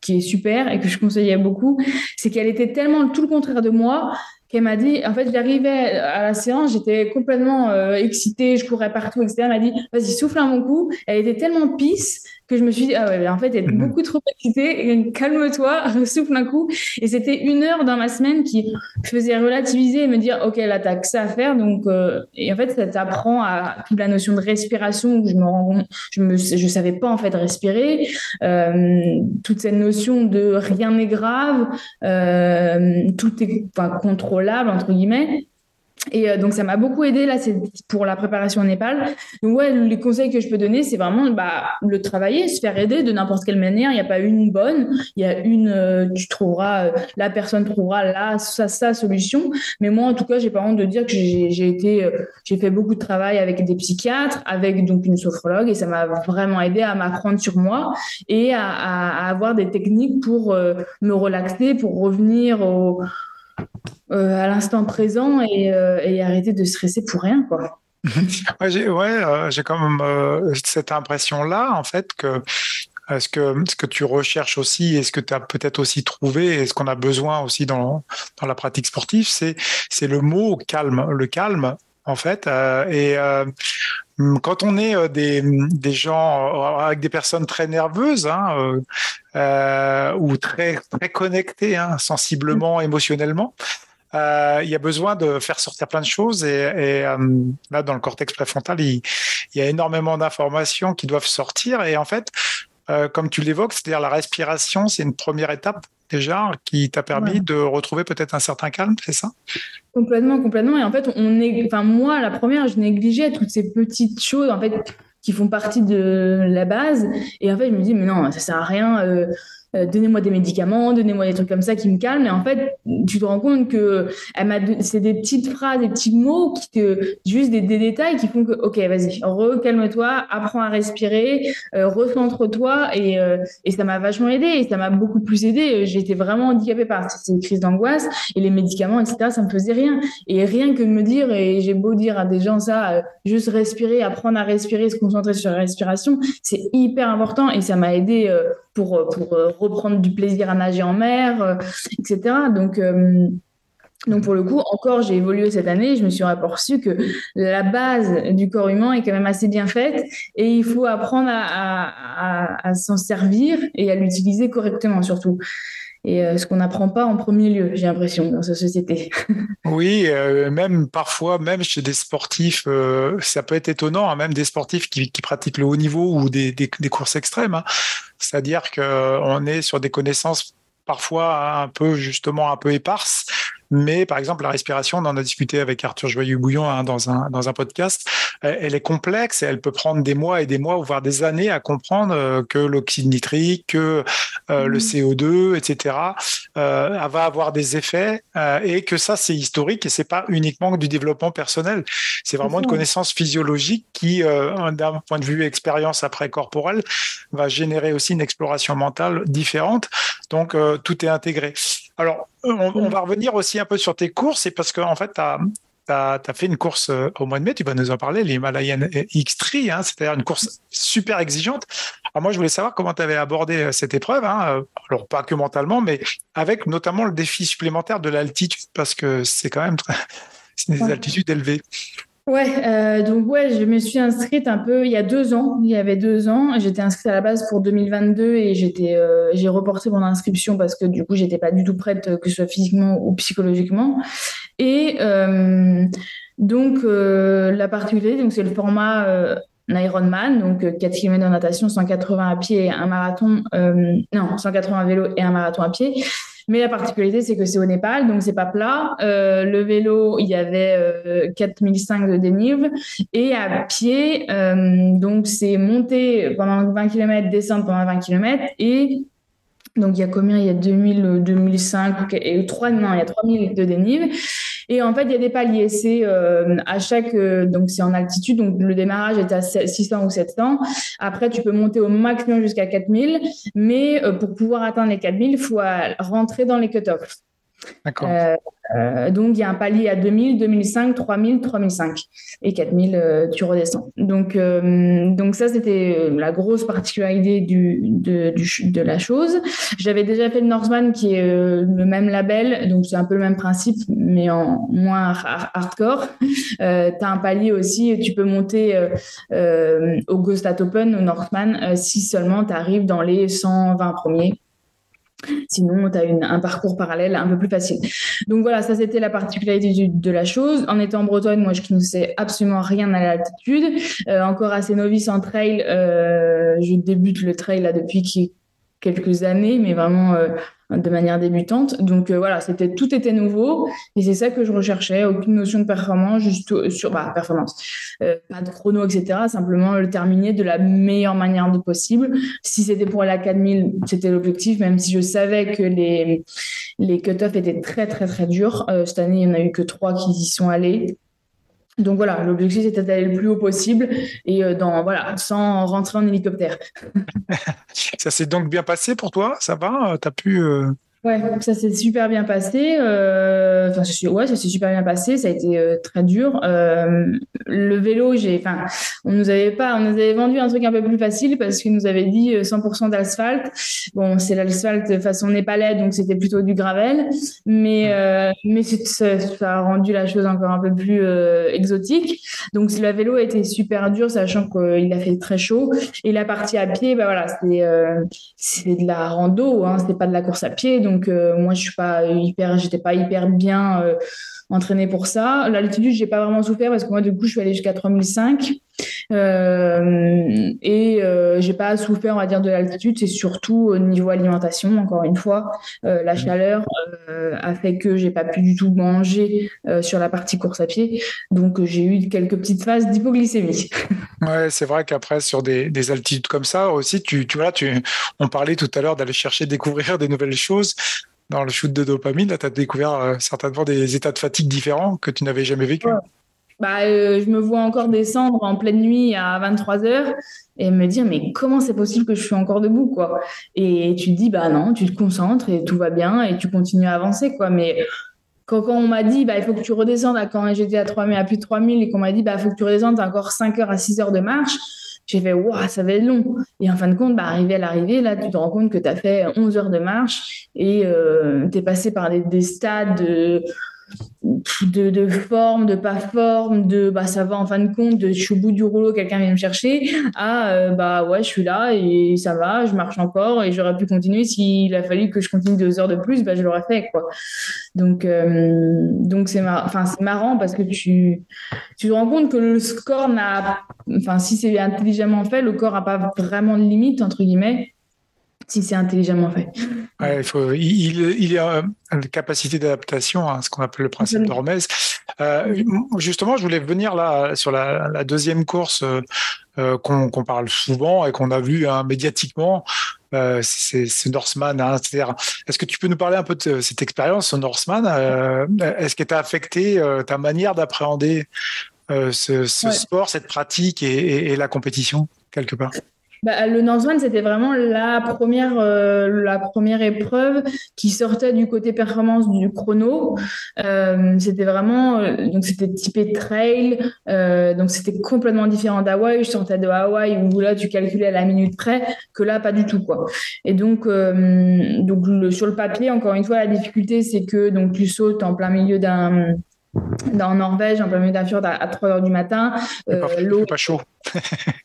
qui est super et que je conseillais beaucoup c'est qu'elle était tellement tout le contraire de moi qu'elle m'a dit, en fait, j'arrivais à la séance, j'étais complètement euh, excitée, je courais partout, etc. Elle m'a dit, vas-y, souffle un bon coup. Elle était tellement pisse que je me suis dit, ah ouais, en fait, elle est mhm. beaucoup trop excitée, calme-toi, souffle un coup. Et c'était une heure dans ma semaine qui faisait relativiser et me dire, OK, là, t'as que ça à faire. Donc, euh, et en fait, ça t'apprend à toute la notion de respiration où je me rends je me, je savais pas, en fait, respirer. Euh, toute cette notion de rien n'est grave, euh, tout est enfin, contrôlable, entre guillemets. Et euh, donc, ça m'a beaucoup aidé. Là, c'est pour la préparation au Népal. Donc, ouais, les conseils que je peux donner, c'est vraiment bah, le travailler, se faire aider de n'importe quelle manière. Il n'y a pas une bonne. Il y a une, euh, tu trouveras, euh, la personne trouvera là, sa, sa solution. Mais moi, en tout cas, j'ai pas honte de dire que j'ai été, j'ai fait beaucoup de travail avec des psychiatres, avec donc une sophrologue, et ça m'a vraiment aidé à m'apprendre sur moi et à, à, avoir des techniques pour me relaxer, pour revenir au euh, à l'instant présent euh, et, arrêter de stresser pour rien, quoi. ouais, j'ai ouais, j'ai quand même cette impression-là, en fait, que ce que, ce que tu recherches aussi et ce que tu as peut-être aussi trouvé et ce qu'on a besoin aussi dans, dans la pratique sportive, c'est, c'est le mot calme. Le calme, en fait. et quand on est des, des gens avec des personnes très nerveuses hein, ou très, très connectées hein, sensiblement, émotionnellement, euh, il y a besoin de faire sortir plein de choses et, euh, là dans le cortex préfrontal il, y a énormément d'informations qui doivent sortir. Et en fait euh, comme tu l'évoques c'est-à-dire la respiration c'est une première étape déjà qui t'a permis de retrouver peut-être un certain calme c'est ça? Complètement complètement. Et en fait on est enfin moi la première je négligeais toutes ces petites choses en fait qui font partie de la base. Et en fait je me dis mais non ça sert à rien euh, donnez-moi des médicaments, donnez-moi des trucs comme ça qui me calment. Et en fait, tu te rends compte que c'est des petites phrases, des petits mots, qui te, juste des, détails qui font que, ok, vas-y, recalme-toi, apprends à respirer, euh, recentre-toi. Et, euh, et ça m'a vachement aidé et ça m'a beaucoup plus aidé. J'ai été vraiment handicapée par ces crises d'angoisse et les médicaments, etc. Ça me faisait rien. Et rien que de me dire, et j'ai beau dire à des gens ça, juste respirer, apprendre à respirer, se concentrer sur la respiration, c'est hyper important et ça m'a aidé pour, pour euh, reprendre du plaisir à nager en mer, euh, etc. Donc, euh, donc pour le coup, encore, j'ai évolué cette année. Je me suis aperçu que la base du corps humain est quand même assez bien faite et il faut apprendre à, à s'en servir et à l'utiliser correctement surtout et euh, ce qu'on n'apprend pas en premier lieu, j'ai l'impression, dans cette société. oui, euh, même parfois, même chez des sportifs, euh, ça peut être étonnant, hein, même des sportifs qui, pratiquent le haut niveau ou des, courses extrêmes. Hein. C'est-à-dire qu'on est sur des connaissances parfois un peu justement un peu éparses mais par exemple la respiration on en a discuté avec Arthur Joyeux Bouillon hein, dans un dans un podcast elle est complexe et elle peut prendre des mois et des mois, voire des années à comprendre que l'oxyde nitrique, que le mmh. CO2, etc., va avoir des effets et que ça, c'est historique et c'est pas uniquement du développement personnel. C'est vraiment une connaissance physiologique qui, d'un point de vue expérience après corporelle, va générer aussi une exploration mentale différente. Donc, tout est intégré. Alors, on, va revenir aussi un peu sur tes courses, et parce qu'en en fait, tu as, fait une course euh, au mois de mai, tu vas nous en parler, l'Himalayan X3, hein, c'est-à-dire une course super exigeante. Alors moi, je voulais savoir comment tu avais abordé euh, cette épreuve, hein, euh, alors pas que mentalement, mais avec notamment le défi supplémentaire de l'altitude, parce que c'est quand même des altitudes élevées. Ouais, euh, donc ouais, je me suis inscrite un peu il y a deux ans. Il y avait deux ans, j'étais inscrite à la base pour 2022 et j'étais, euh, j'ai reporté mon inscription parce que du coup, j'étais pas du tout prête, que ce soit physiquement ou psychologiquement. Et euh, donc la particularité, donc c'est le format Ironman, donc 4 km de natation, 180 à pied, un marathon, non, 180 vélo et un marathon à pied. Mais la particularité, c'est que c'est au Népal, donc c'est pas plat. Euh, le vélo, il y avait euh, 4005 de dénive. Et à pied, euh, donc c'est monter pendant 20 km, descendre pendant 20 km. Et donc il y a combien? Il y a 2000, 2005 et 3, non, il y a 3000 de dénive. Et en fait, il y a des paliers. C'est euh, à chaque, euh, donc c'est en altitude, donc le démarrage est à 600 ou 700. Après, tu peux monter au maximum jusqu'à 4000, mais euh, pour pouvoir atteindre les 4000, il faut rentrer dans les cut-offs. Euh, euh, donc, il y a un palier à 2000, 2005, 3000, 3005. Et 4000, euh, tu redescends. Donc, donc ça, c'était la grosse particularité de la chose. J'avais déjà fait le Northman, qui est le même label. Donc, c'est un peu le même principe, mais en moins hardcore. tu as un palier aussi. Tu peux monter au Ghost at Open, au Northman, si seulement tu arrives dans les 120 premiers. Sinon, tu as un parcours parallèle un peu plus facile. Donc voilà, ça c'était la particularité de la chose. En étant Bretonne, moi je ne sais absolument rien à l'altitude. Euh, encore assez novice en trail, euh, je débute le trail là depuis quelques années, mais vraiment euh, de manière débutante. Donc euh, voilà, c'était tout était nouveau et c'est ça que je recherchais. Aucune notion de performance, juste sur bah, performance, euh, pas de chrono, etc. Simplement le terminer de la meilleure manière possible. Si c'était pour la 4000, c'était l'objectif, même si je savais que les les cut-offs étaient très très très durs. Euh, cette année, il n'y en a eu que trois qui y sont allés. Donc voilà, l'objectif c'était d'aller le plus haut possible et dans voilà, sans rentrer en hélicoptère. ça s'est donc bien passé pour toi? Ça va? Tu as pu Ouais, ça s'est super bien passé. Euh, enfin, ouais, ça s'est super bien passé. Ça a été euh, très dur. Euh, le vélo, j'ai, enfin, on nous avait pas, on nous avait vendu un truc un peu plus facile parce qu'ils nous avaient dit 100% d'asphalte. Bon, c'est l'asphalte façon népalais, donc c'était plutôt du gravel, mais mais ça, a rendu la chose encore un peu plus exotique. Donc, le vélo a été super dur, sachant qu'il a fait très chaud. Et la partie à pied, bah voilà, c'est c'est de la rando, hein, c'est pas de la course à pied, donc donc euh, moi je suis pas hyper, j'étais pas hyper bien euh, entraînée pour ça. L'altitude, j'ai pas vraiment souffert parce que moi du coup je suis allée jusqu'à 3005 euh, et euh, j'ai pas souffert on va dire de l'altitude. C'est surtout au niveau alimentation encore une fois, la mmh. chaleur a fait que j'ai pas pu du tout manger sur la partie course à pied. Donc j'ai eu quelques petites phases d'hypoglycémie. Ouais, c'est vrai qu'après sur des, altitudes comme ça aussi, tu, tu on parlait tout à l'heure d'aller chercher, découvrir des nouvelles choses dans le shoot de dopamine, là, tu as découvert euh, certainement des états de fatigue différents que tu n'avais jamais vécu. Bah, euh, je me vois encore descendre en pleine nuit à 23 heures et me dire mais comment c'est possible que je suis encore debout quoi? Et tu te dis bah non tu te concentres et tout va bien et tu continues à avancer quoi mais quand, on m'a dit bah il faut que tu redescendes quand j'étais à 3000 à plus de 3000 et qu'on m'a dit bah il faut que tu redescendes encore 5 heures à 6 heures de marche j'ai fait, waouh, ça va être long. Et en fin de compte, bah, arrivé à l'arrivée, là, tu te rends compte que tu as fait 11 heures de marche et euh, tu es passé par des, des stades. De, de, de, forme, de pas forme, de bah ça va en fin de compte, de je suis au bout du rouleau, quelqu'un vient me chercher, ah euh, bah ouais je suis là et ça va, je marche encore et j'aurais pu continuer s'il a fallu que je continue deux heures de plus, bah je l'aurais fait quoi. Donc euh, donc c'est mar... c'est marrant parce que tu tu te rends compte que le score n'a, enfin si c'est intelligemment fait, le corps a pas vraiment de limite entre guillemets si c'est intelligemment fait. il, faut, il, il, a une capacité d'adaptation, à ce qu'on appelle le principe d'Hormèse. justement, je voulais venir là sur la, deuxième course qu'on parle souvent et qu'on a vu hein, médiatiquement. c'est Norseman. Hein, Est-ce que tu peux nous parler un peu de cette expérience au Norseman Est-ce qu'elle t'a affecté ta manière d'appréhender ce, sport, cette pratique et la compétition quelque part? Bah, le Northman, c'était vraiment la première, euh, la première épreuve qui sortait du côté performance du chrono. Euh, c'était vraiment, euh, donc c'était typé trail, donc c'était complètement différent d'Hawaï. Je sortais de Hawaï où là tu calculais à la minute près, que là pas du tout quoi. Et donc, donc sur le papier, encore une fois, la difficulté c'est que donc tu sautes en plein milieu d'un dans Norvège, en plein milieu d'un fjord à, 3 heures du matin. Euh, l'eau pas chaud.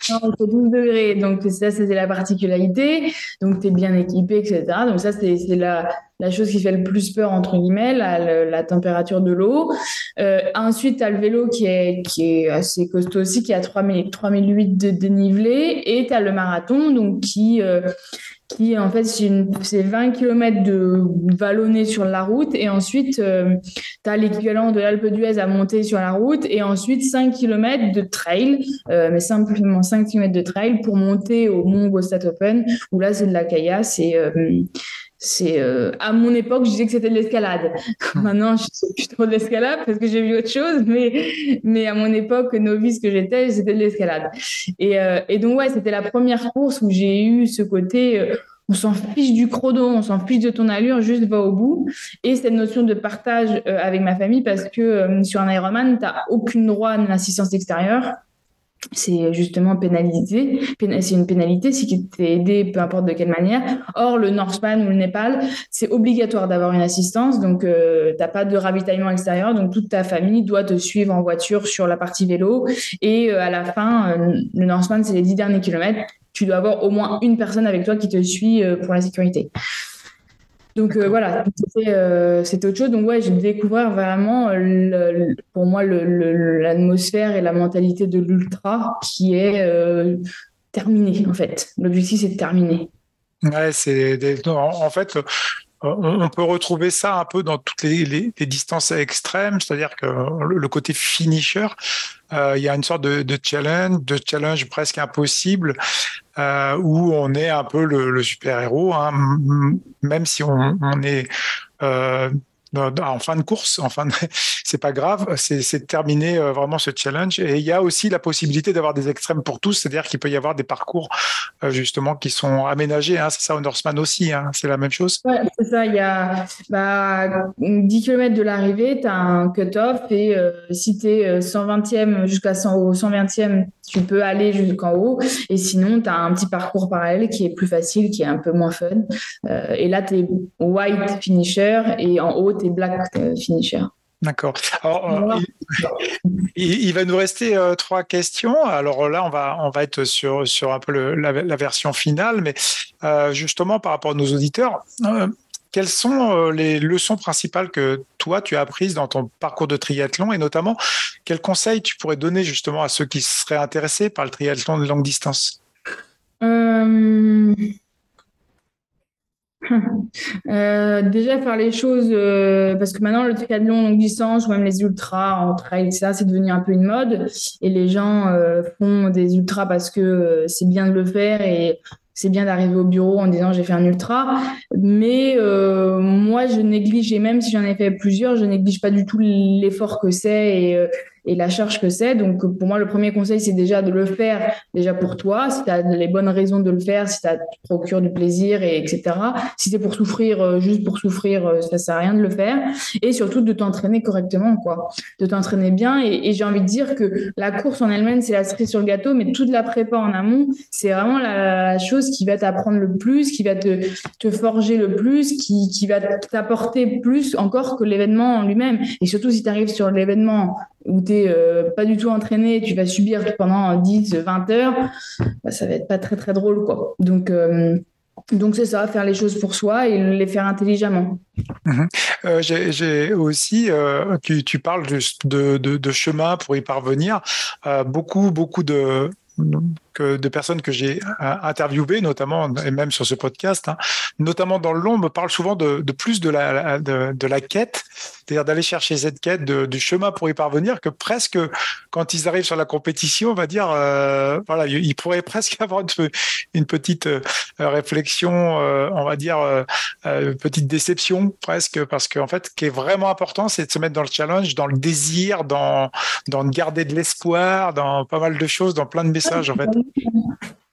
non, il 12 degrés. Donc, ça, c'était la particularité. Donc, tu es bien équipé, etc. Donc, ça, c'est la, la chose qui fait le plus peur, entre guillemets, la, la température de l'eau. Euh, ensuite, tu as le vélo qui est, qui est assez costaud aussi, qui a 3000, 3008 de dénivelé. Et tu as le marathon, donc qui, euh, qui en fait c'est 20 km de vallonné sur la route et ensuite euh, tu as l'équivalent de l'Alpe d'Huez à monter sur la route et ensuite 5 km de trail euh, mais simplement 5 km de trail pour monter au Mont Gostat Open où là c'est de la caillasse et euh, c'est euh, à mon époque, je disais que c'était de l'escalade. Maintenant, je suis plus trop de l'escalade parce que j'ai vu autre chose, mais mais à mon époque, novice que j'étais, c'était de l'escalade. Et, euh, et donc ouais, c'était la première course où j'ai eu ce côté. Euh, on s'en fiche du chrono, on s'en fiche de ton allure, juste va au bout. Et cette notion de partage avec ma famille, parce que sur un Ironman, tu n'as aucun droit à une assistance extérieure c'est justement pénalisé. C'est une pénalité si tu es aidé, peu importe de quelle manière. Or, le Northman ou le Népal, c'est obligatoire d'avoir une assistance. Donc, euh, tu n'as pas de ravitaillement extérieur. Donc, toute ta famille doit te suivre en voiture sur la partie vélo. Et euh, à la fin, euh, le Northman, c'est les dix derniers kilomètres. Tu dois avoir au moins une personne avec toi qui te suit pour la sécurité. Donc euh, voilà, euh, c'était autre chose. Donc ouais, j'ai découvert vraiment, pour moi, l'atmosphère et la mentalité de l'ultra qui est euh, terminée en fait. L'objectif, c'est de terminer. Ouais, c'est en fait, on peut retrouver ça un peu dans toutes les, distances extrêmes, c'est-à-dire que le côté finisher, il y a une sorte de, challenge, de challenge presque impossible, euh, où on est un peu le, super-héros, hein, même si on, est euh, en fin de course, en fin c'est pas grave, c'est terminer euh, vraiment ce challenge. Et il y a aussi la possibilité d'avoir des extrêmes pour tous, c'est-à-dire qu'il peut y avoir des parcours justement qui sont aménagés. Hein, c'est ça au Norseman aussi, hein, c'est la même chose. Ouais, c'est ça. Il y a bah, 10 km de l'arrivée, tu as un cut-off et si tu es 120e jusqu'à 120e, tu peux aller jusqu'en haut. Et sinon, tu as un petit parcours parallèle qui est plus facile, qui est un peu moins fun. Euh, et là, tu es white finisher et en haut, tu es black euh, finisher. D'accord. Euh, il, va nous rester trois questions. Alors là, on va, on va être sur, sur un peu la, version finale, mais justement par rapport à nos auditeurs, quelles sont euh, les leçons principales que toi, tu as apprises dans ton parcours de triathlon et notamment, quels conseils tu pourrais donner justement à ceux qui seraient intéressés par le triathlon de longue distance? Euh, euh, déjà faire les choses parce que maintenant le triathlon longue distance ou même les ultras en trail ça c'est devenu un peu une mode. Et les gens font des ultras parce que c'est bien de le faire et c'est bien d'arriver au bureau en disant j'ai fait un ultra, mais euh, moi je néglige, et même si j'en ai fait plusieurs, je néglige pas du tout l'effort que c'est et, euh, et la charge que c'est. Donc, pour moi, le premier conseil, c'est déjà de le faire déjà pour toi, si tu as les bonnes raisons de le faire, si ça te procure du plaisir, et etc. Si c'est pour souffrir, euh, juste pour souffrir, euh, ça sert à rien de le faire. Et surtout, de t'entraîner correctement, quoi. De t'entraîner bien. Et, j'ai envie de dire que la course en elle-même, c'est la cerise sur le gâteau, mais toute la prépa en amont, c'est vraiment la, chose qui va t'apprendre le plus, qui va te, te forger le plus, qui, qui va t'apporter plus encore que l'événement en lui-même. Et surtout, si tu arrives sur l'événement où tu n'es euh, pas du tout entraîné, tu vas subir pendant 10, 20 heures, bah, ça va être pas très très drôle. quoi. Donc, euh, donc c'est ça, faire les choses pour soi et les faire intelligemment. Mhm. Euh, j'ai aussi, tu, parles de, de, de, chemin pour y parvenir, beaucoup, beaucoup de que de personnes que j'ai interviewées, notamment et même sur ce podcast, hein, notamment dans le long, me parlent souvent de, plus de la, de, la quête, c'est-à-dire d'aller chercher cette quête, du chemin pour y parvenir, que presque quand ils arrivent sur la compétition, on va dire, euh, voilà, ils pourraient presque avoir une, petite euh, réflexion, euh, on va dire, une petite déception presque, parce qu'en fait, ce qui est vraiment important, c'est de se mettre dans le challenge, dans le désir, dans, dans garder de l'espoir, dans pas mal de choses, dans plein de messages en fait.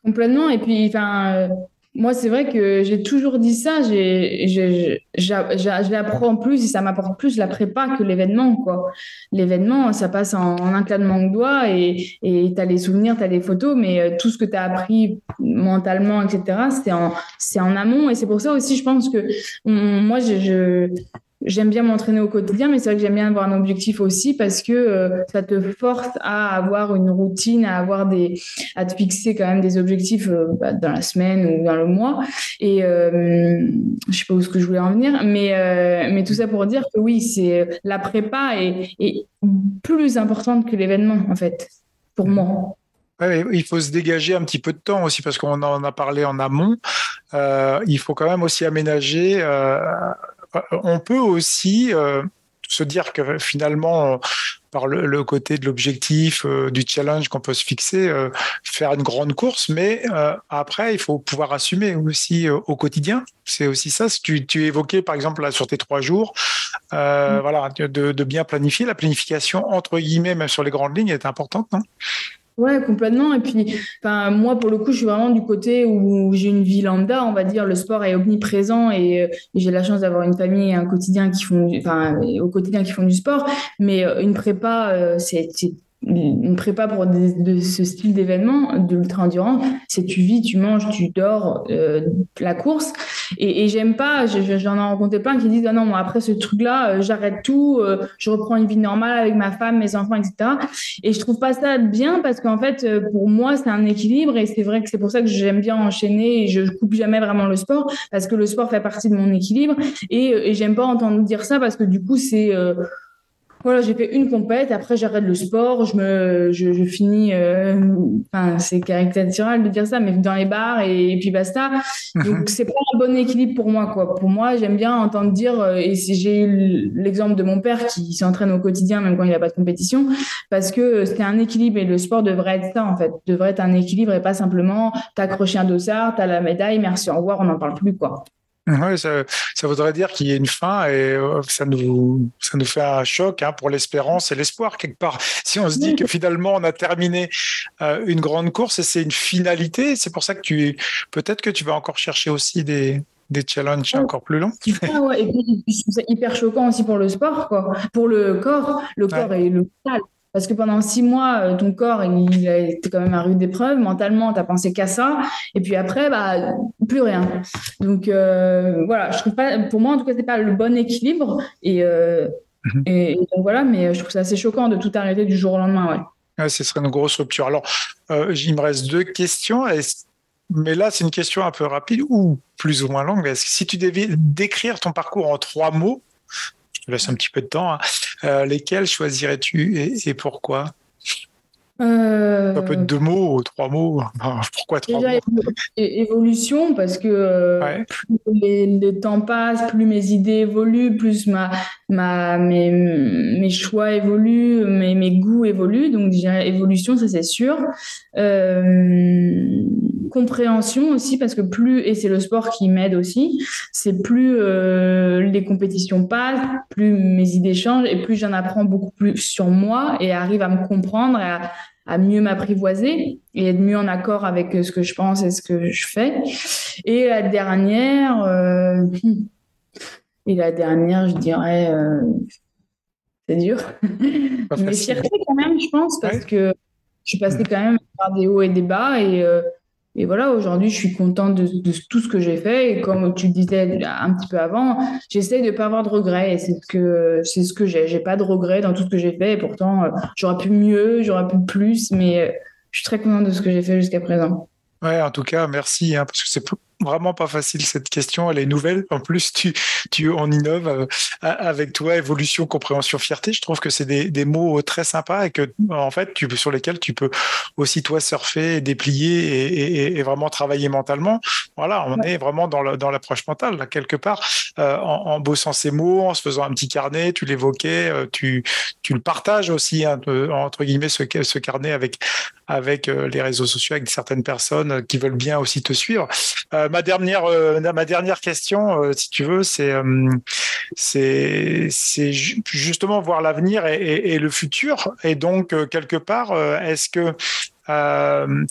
Complètement. Et puis, enfin, moi, c'est vrai que j'ai toujours dit ça. Je l'apprends plus et ça m'apporte plus la prépa que l'événement. quoi. L'événement, ça passe en, un claquement de doigts et tu as les souvenirs, tu as les photos, mais euh, tout ce que tu as appris mentalement, etc., c'est en, en amont. Et c'est pour ça aussi, je pense que moi, je, j'aime bien m'entraîner au quotidien, mais c'est vrai que j'aime bien avoir un objectif aussi parce que euh, ça te force à avoir une routine, à avoir des, à te fixer quand même des objectifs euh, bah, dans la semaine ou dans le mois. Et euh, je sais pas où ce que je voulais en venir, mais euh, mais tout ça pour dire que oui, c'est la prépa est, plus importante que l'événement en fait pour moi. il faut se dégager un petit peu de temps aussi parce qu'on en a parlé en amont. il faut quand même aussi aménager on peut aussi euh, se dire que finalement, par le, côté de l'objectif, euh, du challenge qu'on peut se fixer, faire une grande course, mais après, il faut pouvoir assumer aussi au quotidien. C'est aussi ça. Si tu, tu évoquais, par exemple, là, sur tes trois jours, mm. voilà, de, de, bien planifier. La planification, entre guillemets, même sur les grandes lignes, est importante, non? Ouais, complètement. Et puis, enfin, moi, pour le coup, je suis vraiment du côté où j'ai une vie lambda, on va dire. Le sport est omniprésent et, euh, j'ai la chance d'avoir une famille et un quotidien qui font, enfin, au quotidien qui font du sport. Mais euh, une prépa, euh, c'est une prépa pour de ce style d'événement, de l'ultra-endurance, c'est tu vis, tu manges, tu dors, euh, la course. Et, j'aime pas, j'en ai rencontré plein qui disent ah non, moi, après ce truc-là, euh, j'arrête tout, euh, je reprends une vie normale avec ma femme, mes enfants, etc. Et je trouve pas ça bien parce qu'en fait, pour moi, c'est un équilibre et c'est vrai que c'est pour ça que j'aime bien enchaîner et je coupe jamais vraiment le sport parce que le sport fait partie de mon équilibre et j'aime pas entendre dire ça parce que du coup, c'est voilà, j'ai fait une compète, après j'arrête le sport, je me, je, je finis, euh, enfin c'est caricatural de dire ça, mais dans les bars et, puis basta. Donc c'est pas un bon équilibre pour moi, quoi. Pour moi, j'aime bien entendre dire, euh, et j'ai eu l'exemple de mon père qui s'entraîne au quotidien même quand il n'a pas de compétition, parce que c'est un équilibre et le sport devrait être ça en fait, devrait être un équilibre et pas simplement t'accrocher un dossard, t'as la médaille, merci, au revoir, on n'en parle plus, quoi. Oui, ça, ça, voudrait dire qu'il y ait une fin et euh, ça nous, ça nous fait un choc hein, pour l'espérance et l'espoir quelque part. Si on se dit que finalement on a terminé euh, une grande course et c'est une finalité, c'est pour ça que tu peut-être que tu vas encore chercher aussi des, des challenges encore plus longs. ouais, et puis, c'est hyper choquant aussi pour le sport, quoi. pour le corps. Le corps et le mental. Parce que pendant six mois, euh, ton corps, il a été quand même à rude épreuve. Mentalement, tu as pensé qu'à ça. Et puis après, bah, plus rien. Donc, euh, voilà, je trouve pas, pour moi, en tout cas, c'est pas le bon équilibre. Et, euh, mhm. et, donc, voilà, mais je trouve ça assez choquant de tout arrêter du jour au lendemain, ouais. ce serait une grosse rupture. Alors, il me reste deux questions. Mais là, c'est une question un peu rapide ou plus ou moins longue. Si tu devais décrire ton parcours en trois mots, laisse un petit peu de temps. Hein. Euh, lesquels choisirais-tu et, pourquoi? Euh... Un peu de deux mots, trois mots. Pourquoi trois mots? Évolution, parce que euh, plus les, temps passent, plus mes idées évoluent, plus ma, ma, mes, mes choix évoluent, mes, mes goûts évoluent. Donc, dirais évolution, ça c'est sûr. Euh, compréhension aussi parce que plus et c'est le sport qui m'aide aussi c'est plus euh, les compétitions passent plus mes idées changent et plus j'en apprends beaucoup plus sur moi et arrive à me comprendre et à, à mieux m'apprivoiser et être mieux en accord avec ce que je pense et ce que je fais. Et la dernière euh, et la dernière je dirais euh, c'est dur. Mais fierté quand même je pense parce que je suis passée quand même par des hauts et des bas et et voilà, aujourd'hui, je suis contente de, tout ce que j'ai fait. Et comme tu disais un petit peu avant, j'essaie de ne pas avoir de regrets. Et c'est ce que, c'est ce que j'ai. J'ai pas de regrets dans tout ce que j'ai fait. Et pourtant, euh, j'aurais pu mieux, j'aurais pu plus. Mais euh, je suis très contente de ce que j'ai fait jusqu'à présent. Ouais, en tout cas, merci. Hein, parce que c'est vraiment pas facile cette question. Elle est nouvelle. En plus, tu, tu on innove euh, avec toi, évolution, compréhension, fierté. Je trouve que c'est des, des, mots très sympas et que en fait, tu, sur lesquels tu peux aussi toi surfer, déplier et, et, et vraiment travailler mentalement. Voilà, on est vraiment dans l'approche mentale là, quelque part, euh, en, en, bossant ces mots, en se faisant un petit carnet. Tu l'évoquais, euh, tu, tu le partages aussi hein, entre guillemets ce, ce carnet avec avec euh, les réseaux sociaux, avec certaines personnes qui veulent bien aussi te suivre. Euh, ma dernière, euh, ma dernière question, si tu veux, c'est c'est c'est justement voir l'avenir et, et, et, le futur. Et donc quelque part, est-ce que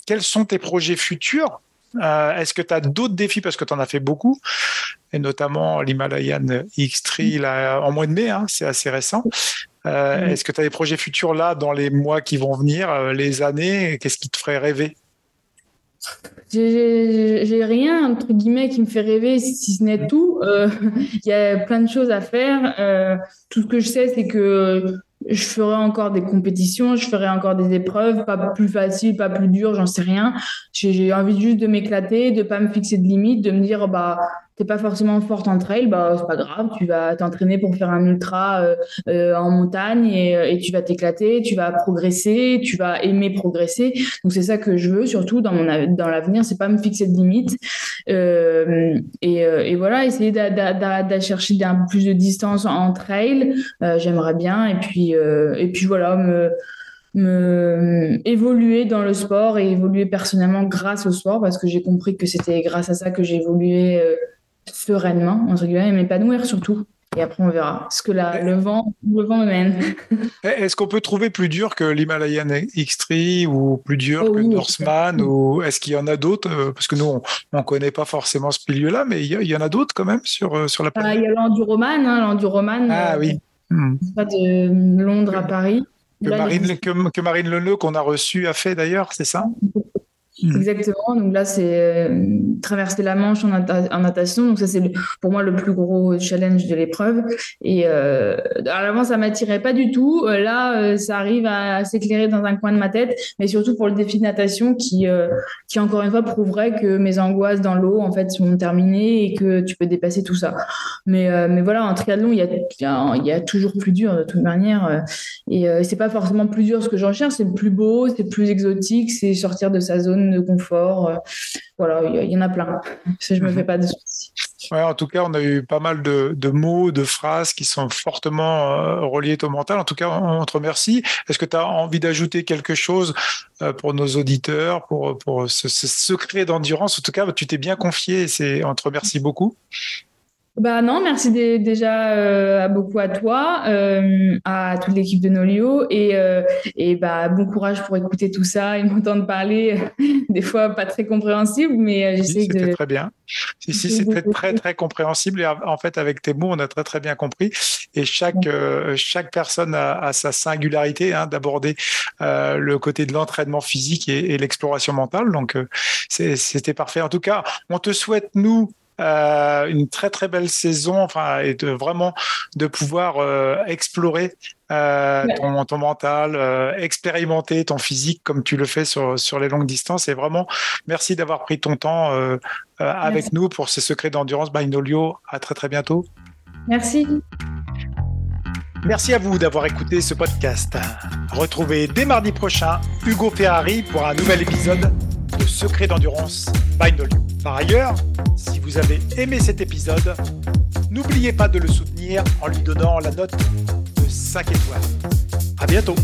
quels sont tes projets futurs? Euh, Est-ce que tu as d'autres défis? Parce que tu en as fait beaucoup, et notamment l'Himalayan X3 en mois de mai, hein, c'est assez récent. Euh, Est-ce que tu as des projets futurs là dans les mois qui vont venir, euh, les années? Qu'est-ce qui te ferait rêver? J'ai rien entre guillemets qui me fait rêver si ce n'est tout. Euh, il y a plein de choses à faire. Euh, tout ce que je sais, c'est que je ferai encore des compétitions, je ferai encore des épreuves, pas plus faciles, pas plus dures, j'en sais rien. J'ai envie juste de m'éclater, de pas me fixer de limites, de me dire bah t'es pas forcément forte en trail, bah c'est pas grave, tu vas t'entraîner pour faire un ultra euh, euh, en montagne et, euh, et tu vas t'éclater, tu vas progresser, tu vas aimer progresser. Donc c'est ça que je veux surtout dans mon dans l'avenir, c'est pas me fixer de limites euh, et, euh, et, voilà essayer d'aller chercher un peu plus de distance en trail, j'aimerais bien et puis et puis voilà me me évoluer dans le sport et évoluer personnellement grâce au sport parce que j'ai compris que c'était grâce à ça que j'ai évolué sereinement, entre guillemets, et m'épanouir surtout. Et après, on verra ce que la, le, vent, le vent me mène. Est-ce qu'on peut trouver plus dur que l'Himalayan X3 ou plus dur oh, que oui, Norseman ou est-ce qu'il y en a d'autres euh, Parce que nous, on ne connaît pas forcément ce milieu-là, mais il y, y, en a d'autres quand même sur, euh, sur la planète. Ah, il y a l'Enduroman, hein, l'Enduroman. Ah euh, oui. Hmm. Pas de Londres à Paris. Que, Là, Marine, que, que Marine Leneux, qu'on a reçu, a fait d'ailleurs, c'est ça? Mmh. Exactement. Donc là, c'est euh, traverser la Manche en, natation. Donc ça, c'est pour moi le plus gros challenge de l'épreuve. Et euh, avant, ça m'attirait pas du tout. Euh, là, euh, ça arrive à, s'éclairer dans un coin de ma tête, mais surtout pour le défi de natation qui, qui encore une fois prouverait que mes angoisses dans l'eau en fait sont terminées et que tu peux dépasser tout ça. Mais mais voilà, en triathlon, il y a il y a toujours plus dur de toute manière. Et c'est pas forcément plus dur ce que j'en cherche, c'est plus beau, c'est plus exotique, c'est sortir de sa zone de confort. Euh, voilà, il y, en a plein. Je me fais pas de soucis. Ouais, en tout cas, on a eu pas mal de, de mots, de phrases qui sont fortement euh, reliées au mental. En tout cas, on te remercie. Est-ce que tu as envie d'ajouter quelque chose euh, pour nos auditeurs, pour, pour ce, ce secret d'endurance? En tout cas, tu t'es bien confié et on te remercie beaucoup. Bah non, merci déjà euh, beaucoup à toi, euh, à toute l'équipe de Nolio et, euh, et bah, bon courage pour écouter tout ça et m'entendre parler, des fois pas très compréhensible, mais j'essaie si, de... très bien. Si, si, c'était très, très compréhensible et en fait, avec tes mots, on a très, très bien compris. Et chaque, chaque personne a, a sa singularité hein, d'aborder le côté de l'entraînement physique et, et l'exploration mentale. Donc, c'était parfait. En tout cas, on te souhaite, nous, une très très belle saison, enfin, et de vraiment de pouvoir euh, explorer euh, ton, ton, mental, euh, expérimenter ton physique comme tu le fais sur, sur les longues distances. Et vraiment, merci d'avoir pris ton temps euh, avec nous pour ces secrets d'endurance by Nolio. À très très bientôt. Merci. Merci à vous d'avoir écouté ce podcast. Retrouvez dès mardi prochain Hugo Ferrari pour un nouvel épisode de Secrets d'endurance by Nolio. Par ailleurs, si vous avez aimé cet épisode, n'oubliez pas de le soutenir en lui donnant la note de 5 étoiles. À bientôt!